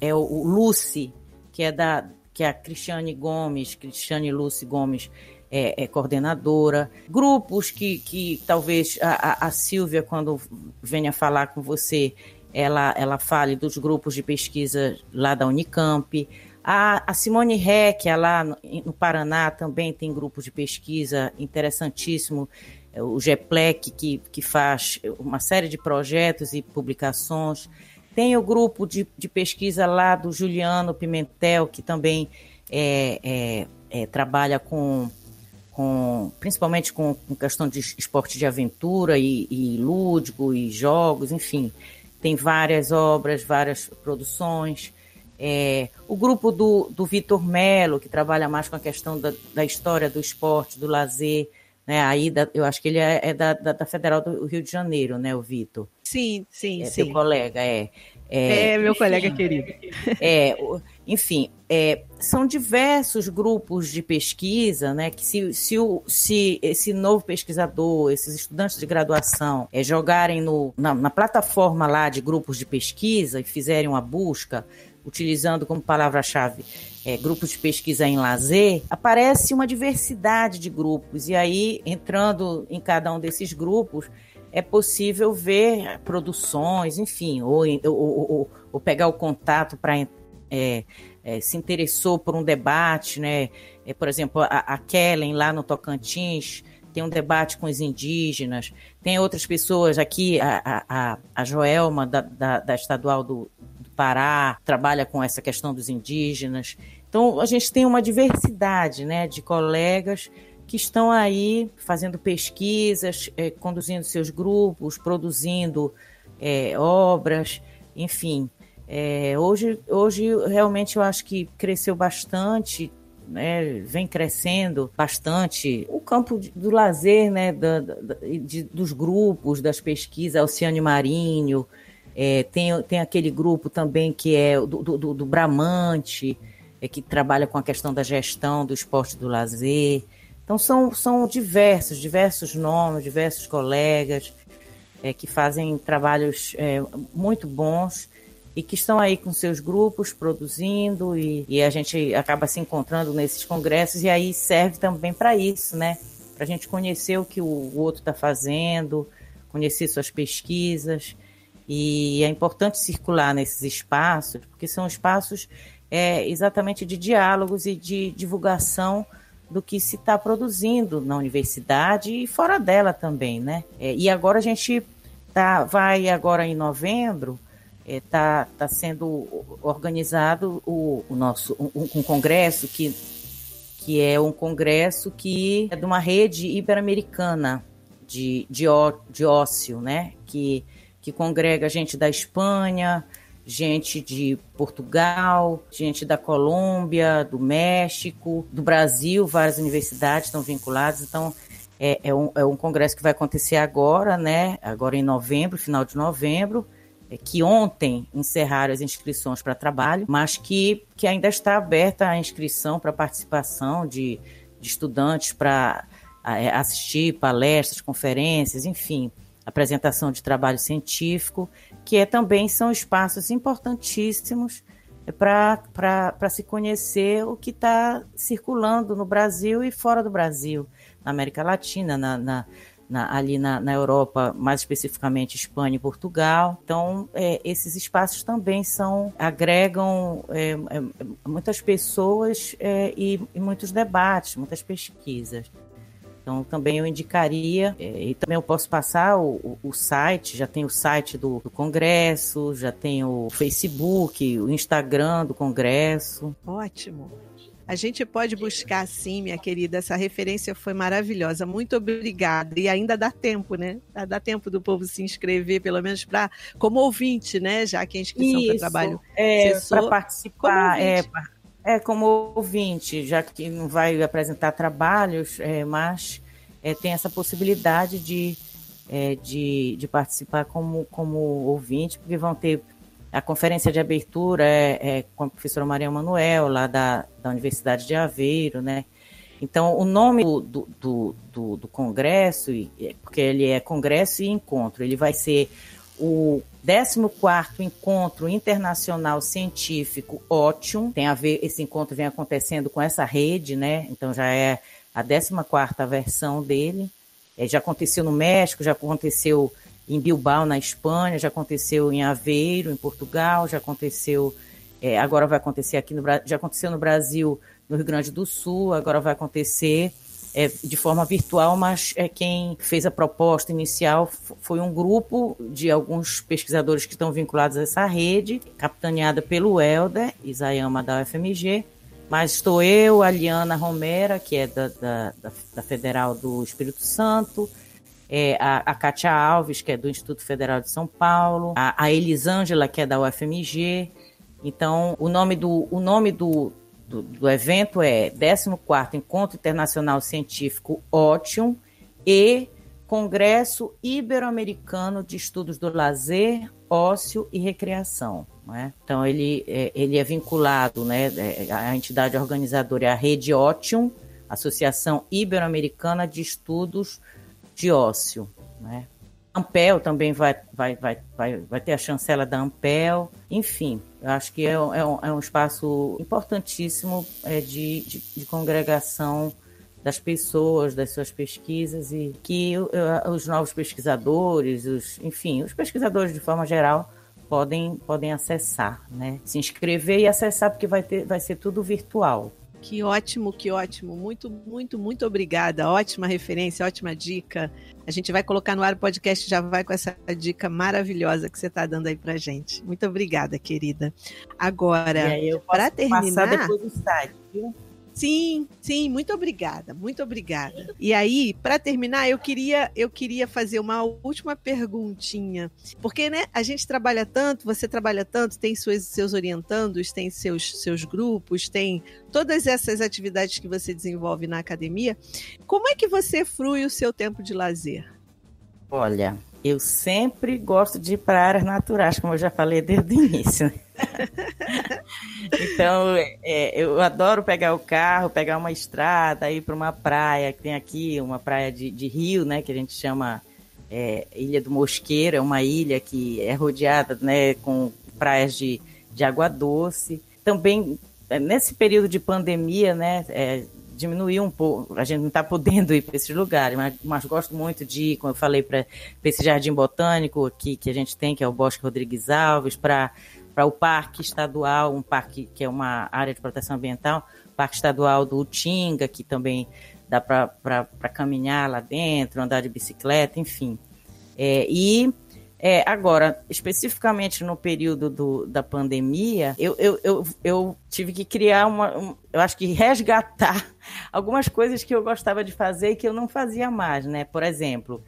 é o, Lucy, que é da que a Cristiane Gomes, Cristiane Lucy Gomes, é, é, coordenadora, grupos que, que talvez a, a, Silvia, quando venha falar com você, ela, ela fale dos grupos de pesquisa lá da Unicamp. A, a Simone Reck, lá no, no, Paraná, também tem grupos de pesquisa interessantíssimo. É, o GEPLEC, que, que faz uma série de projetos e publicações. Tem o grupo de, de pesquisa lá do Juliano Pimentel, que também é, é, é, trabalha com, com principalmente com, com, questão de esporte de aventura e, e lúdico e jogos, enfim tem várias obras, várias produções. É, o grupo do, do Vitor Melo, que trabalha mais com a questão da, da história do esporte, do lazer, né? Aí da, eu acho que ele é, é da, da, Federal do Rio de Janeiro, né, o Vitor? Sim, sim, é, sim. Seu colega, é. É, é meu enfim, colega querido. É, enfim, é, são diversos grupos de pesquisa, né? Que se, se, o, se esse novo pesquisador, esses estudantes de graduação, é, jogarem no, na, na plataforma lá de grupos de pesquisa e fizerem uma busca, utilizando como palavra-chave é, grupos de pesquisa em lazer, aparece uma diversidade de grupos. E aí, entrando em cada um desses grupos, é possível ver produções, enfim, ou, ou, ou, ou pegar o contato para é, é, se interessou por um debate, né? É, por exemplo, a, a Kellen lá no Tocantins tem um debate com os indígenas, tem outras pessoas aqui, a, a, a Joelma da, da, da Estadual do, do Pará trabalha com essa questão dos indígenas. Então a gente tem uma diversidade, né, de colegas que estão aí fazendo pesquisas, é, conduzindo seus grupos, produzindo é, obras, enfim. É, hoje, hoje, realmente, eu acho que cresceu bastante, né, vem crescendo bastante o campo do lazer, né, da, da, de, dos grupos, das pesquisas, Oceane Marinho, é, tem, tem aquele grupo também que é do, do, do Bramante, é, que trabalha com a questão da gestão do esporte do lazer. Então são, são diversos, diversos nomes, diversos colegas é, que fazem trabalhos é, muito bons e que estão aí com seus grupos produzindo e, e a gente acaba se encontrando nesses congressos e aí serve também para isso, né? Para a gente conhecer o que o, outro está fazendo, conhecer suas pesquisas e é importante circular nesses espaços porque são espaços é, exatamente de diálogos e de divulgação do que se está produzindo na universidade e fora dela também, né? É, e agora a gente tá, vai agora em novembro está é, tá, sendo organizado o, o nosso um, um, congresso que que é um congresso que é de uma rede ibero-americana de, de, de ócio, né? Que, que congrega gente da Espanha, gente de Portugal, gente da Colômbia, do México, do Brasil, várias universidades estão vinculadas. Então, é, é, um, é um congresso que vai acontecer agora, né? Agora em novembro, final de novembro que ontem encerraram as inscrições para trabalho, mas que, que ainda está aberta a inscrição para participação de, de estudantes para é, assistir palestras, conferências, enfim, apresentação de trabalho científico, que é, também são espaços importantíssimos é, para se conhecer o que está circulando no Brasil e fora do Brasil, na América Latina, na, na na, ali na, na, Europa, mais especificamente Espanha e Portugal. Então, é, esses espaços também são agregam é, é, muitas pessoas é, e, e, muitos debates, muitas pesquisas. Então, também eu indicaria, é, e também eu posso passar o, o, o site, já tem o site do, do, Congresso, já tem o Facebook, o Instagram do Congresso. Ótimo. A gente pode buscar sim, minha querida. Essa referência foi maravilhosa. Muito obrigada. E ainda dá tempo, né? Dá tempo do povo se inscrever, pelo menos para como ouvinte, né? Já que a inscrição para trabalho é, para participar, é, é como ouvinte, já que não vai apresentar trabalhos, é, mas é, tem essa possibilidade de, é, de, de participar como, como ouvinte, porque vão ter a conferência de abertura é, é, com a professora Maria Manuel, lá da, da Universidade de Aveiro, né? Então, o nome do, do, do, do congresso, é, porque ele é congresso e encontro, ele vai ser o 14º Encontro Internacional Científico Ótimo. Tem a ver, esse encontro vem acontecendo com essa rede, né? Então já é a 14ª versão dele. É, já aconteceu no México, já aconteceu em Bilbao, na Espanha, já aconteceu em Aveiro, em Portugal, já aconteceu, é, agora vai acontecer aqui no já aconteceu no Brasil, no Rio Grande do Sul, agora vai acontecer é, de forma virtual, mas é, quem fez a proposta inicial foi um grupo de alguns pesquisadores que estão vinculados a essa rede, capitaneada pelo Helder Isayama da UFMG, mas estou eu, a Liana Romera, que é da, da, da Federal do Espírito Santo, é, a, a Kátia Alves, que é do Instituto Federal de São Paulo, a, a Elisângela, que é da UFMG. Então, o nome do, o nome do, do, do evento é 14º Encontro Internacional Científico Ótimo e Congresso Ibero-Americano de Estudos do Lazer, Ócio e Recreação. É? Então, ele é, ele é vinculado, né, é, a entidade organizadora é a Rede Ótimo, Associação Ibero-Americana de Estudos de ócio. Né? Ampel também vai, vai, vai, vai, vai ter a chancela da Ampel. Enfim, eu acho que é, é, um, é um espaço importantíssimo é, de, de, de, congregação das pessoas, das suas pesquisas e que os novos pesquisadores, os, enfim, os pesquisadores de forma geral podem, podem acessar, né? Se inscrever e acessar porque vai, ter, vai ser tudo virtual. Que ótimo, que ótimo. Muito, muito, muito obrigada. Ótima referência, ótima dica. A gente vai colocar no ar o podcast, já vai com essa dica maravilhosa que você está dando aí pra gente. Muito obrigada, querida. Agora, para terminar. Passar depois do site, viu? Sim, sim, muito obrigada, muito obrigada. E aí, para terminar, eu queria eu queria fazer uma última perguntinha, porque né, a gente trabalha tanto, você trabalha tanto, tem seus, seus orientandos, tem seus seus grupos, tem todas essas atividades que você desenvolve na academia. Como é que você frui o seu tempo de lazer? Olha, eu sempre gosto de ir para áreas naturais, como eu já falei desde o início. então, é, eu adoro pegar o carro, pegar uma estrada, ir para uma praia, que tem aqui uma praia de, de rio, né, que a gente chama é, Ilha do Mosqueiro, é uma ilha que é rodeada né, com praias de, de água doce. Também, é, nesse período de pandemia, né, é, diminuiu um pouco, a gente não está podendo ir para esses lugares, mas, mas, gosto muito de ir, como eu falei, para esse jardim botânico aqui que a gente tem, que é o Bosque Rodrigues Alves, para o Parque Estadual, um parque que é uma área de proteção ambiental, Parque Estadual do Utinga, que também dá para caminhar lá dentro, andar de bicicleta, enfim. É, e é, agora, especificamente no período do, da pandemia, eu, eu, eu, eu, tive que criar uma. Um, eu acho que resgatar algumas coisas que eu gostava de fazer e que eu não fazia mais, né? Por exemplo,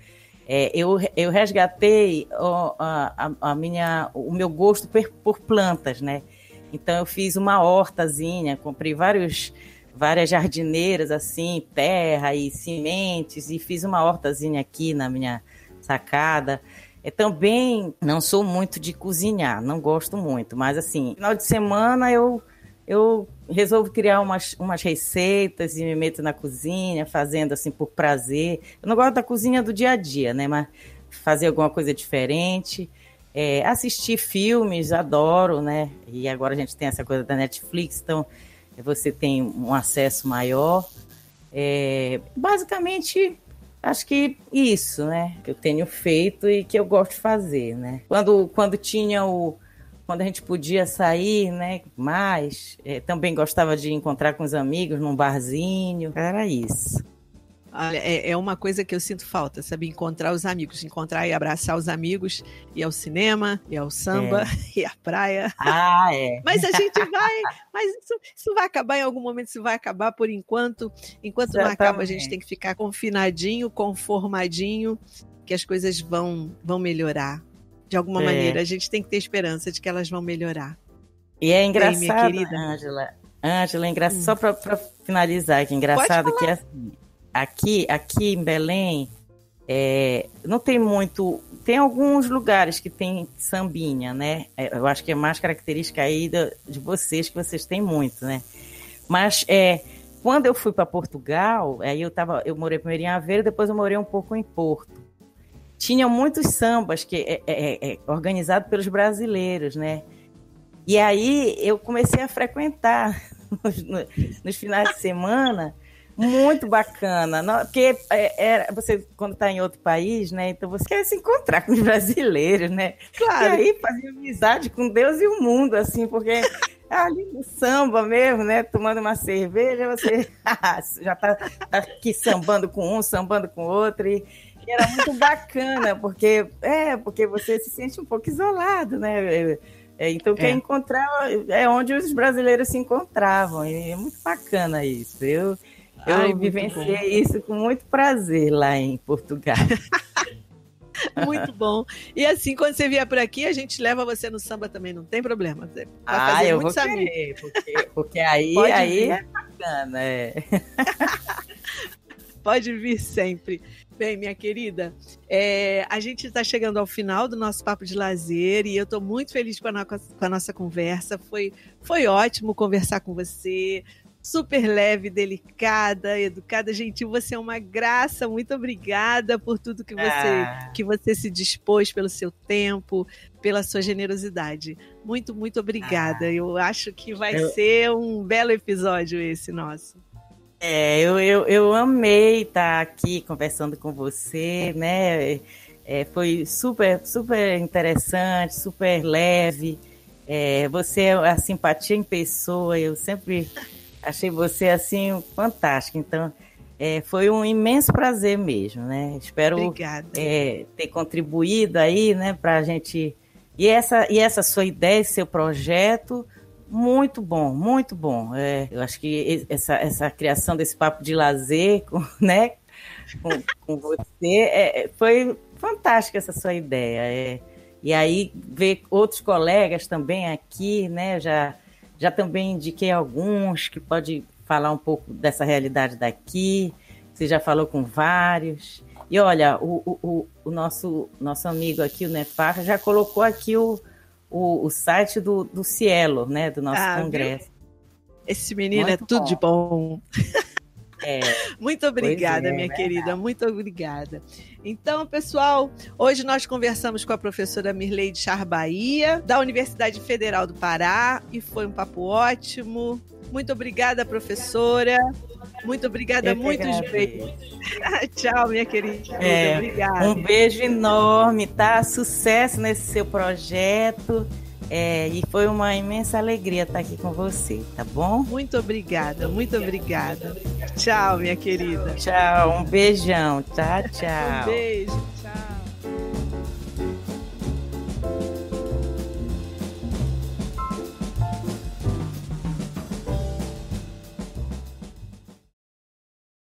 é, eu, eu resgatei ó, a, a, minha, o meu gosto por, por plantas, né? Então eu fiz uma hortazinha, comprei vários várias jardineiras assim, terra e sementes e fiz uma hortazinha aqui na minha sacada. Eu também não sou muito de cozinhar, não gosto muito, mas assim, final de semana eu eu resolvo criar umas, umas receitas e me meto na cozinha, fazendo assim por prazer. Eu não gosto da cozinha do dia a dia, né? Mas fazer alguma coisa diferente. É, assistir filmes, adoro, né? E agora a gente tem essa coisa da Netflix, então você tem um acesso maior. É, basicamente, acho que isso, né? Que eu tenho feito e que eu gosto de fazer, né? Quando, quando tinha o. Quando a gente podia sair, né? Mais, é, também gostava de encontrar com os amigos num barzinho. Era isso. É, é, uma coisa que eu sinto falta, sabe? Encontrar os amigos, encontrar e abraçar os amigos, e ao cinema, e ao samba, é. e à praia. Ah, é. Mas a gente vai, mas isso, isso, vai acabar em algum momento, isso vai acabar por enquanto. Enquanto Exatamente. não acaba, a gente tem que ficar confinadinho, conformadinho, que as coisas vão, vão melhorar. De alguma é. maneira, a gente tem que ter esperança de que elas vão melhorar. E é engraçado, Ângela. Ângela, é engraçado, hum. só para finalizar, que é engraçado que é assim aqui, aqui em Belém, é, não tem muito. Tem alguns lugares que tem sambinha, né? É, eu acho que é mais característica aí de, vocês, que vocês têm muito, né? Mas é, quando eu fui para Portugal, aí eu tava, eu morei primeiro em Aveiro, depois eu morei um pouco em Porto. Tinha muitos sambas que é, é, é organizado pelos brasileiros, né? E aí eu comecei a frequentar nos, nos finais de semana muito bacana. Não, porque é, é, você, quando está em outro país, né? Então você quer se encontrar com os brasileiros, né? Claro. E aí fazer amizade com Deus e o mundo, assim, porque é ali no samba mesmo, né? Tomando uma cerveja, você já está tá aqui sambando com um, sambando com outro. E, e era muito bacana, porque é, porque você se sente um pouco isolado, né? É, então, quer é. encontrar é onde os brasileiros se encontravam. E é muito bacana isso. Eu, eu Ai, vivenciei isso com muito prazer lá em Portugal. Muito bom. E assim, quando você vier por aqui, a gente leva você no samba também, não tem problema. Você ah, eu vou querer, porque, porque aí, aí é bacana. É. Pode vir sempre. Bem, minha querida, é, a gente está chegando ao final do nosso papo de lazer e eu estou muito feliz com a, no, com a, nossa conversa. Foi, foi ótimo conversar com você super leve, delicada, educada, gentil. Você é uma graça. Muito obrigada por tudo que você, ah. que você se dispôs, pelo seu tempo, pela sua generosidade. Muito, muito obrigada. Ah. Eu acho que vai eu... ser um belo episódio esse nosso. É, eu, eu, eu amei estar aqui conversando com você, né? É, foi super, super interessante, super leve. É, você é a simpatia em pessoa, eu sempre Achei você assim fantástico. Então, é, foi um imenso prazer mesmo, né? Espero é, ter contribuído aí, né, para a gente. E essa, e essa sua ideia, seu projeto, muito bom, muito bom. É, eu acho que essa, essa criação desse papo de lazer, com, né, com, com você, é, foi fantástica essa sua ideia. É, e aí ver outros colegas também aqui, né, já já também indiquei alguns que pode falar um pouco dessa realidade daqui. Você já falou com vários. E olha, o, o, o nosso, nosso amigo aqui, o Nefar, já colocou aqui o, o, o site do, do Cielo, né? Do nosso ah, congresso. Viu? Esse menino Muito é tudo bom. de bom. É, muito obrigada, é, minha é querida, muito obrigada. Então, pessoal, hoje nós conversamos com a professora Mirleide Charbaía, da Universidade Federal do Pará, e foi um papo ótimo. Muito obrigada, professora. Muito obrigada, muitos beijos. Tchau, minha querida. É, obrigada. Um beijo enorme, tá? Sucesso nesse seu projeto. É, e foi uma imensa alegria estar aqui com você, tá bom? Muito obrigada, muito obrigada. Tchau, minha querida. Tchau, um beijão. Tchau, tchau. Um beijo.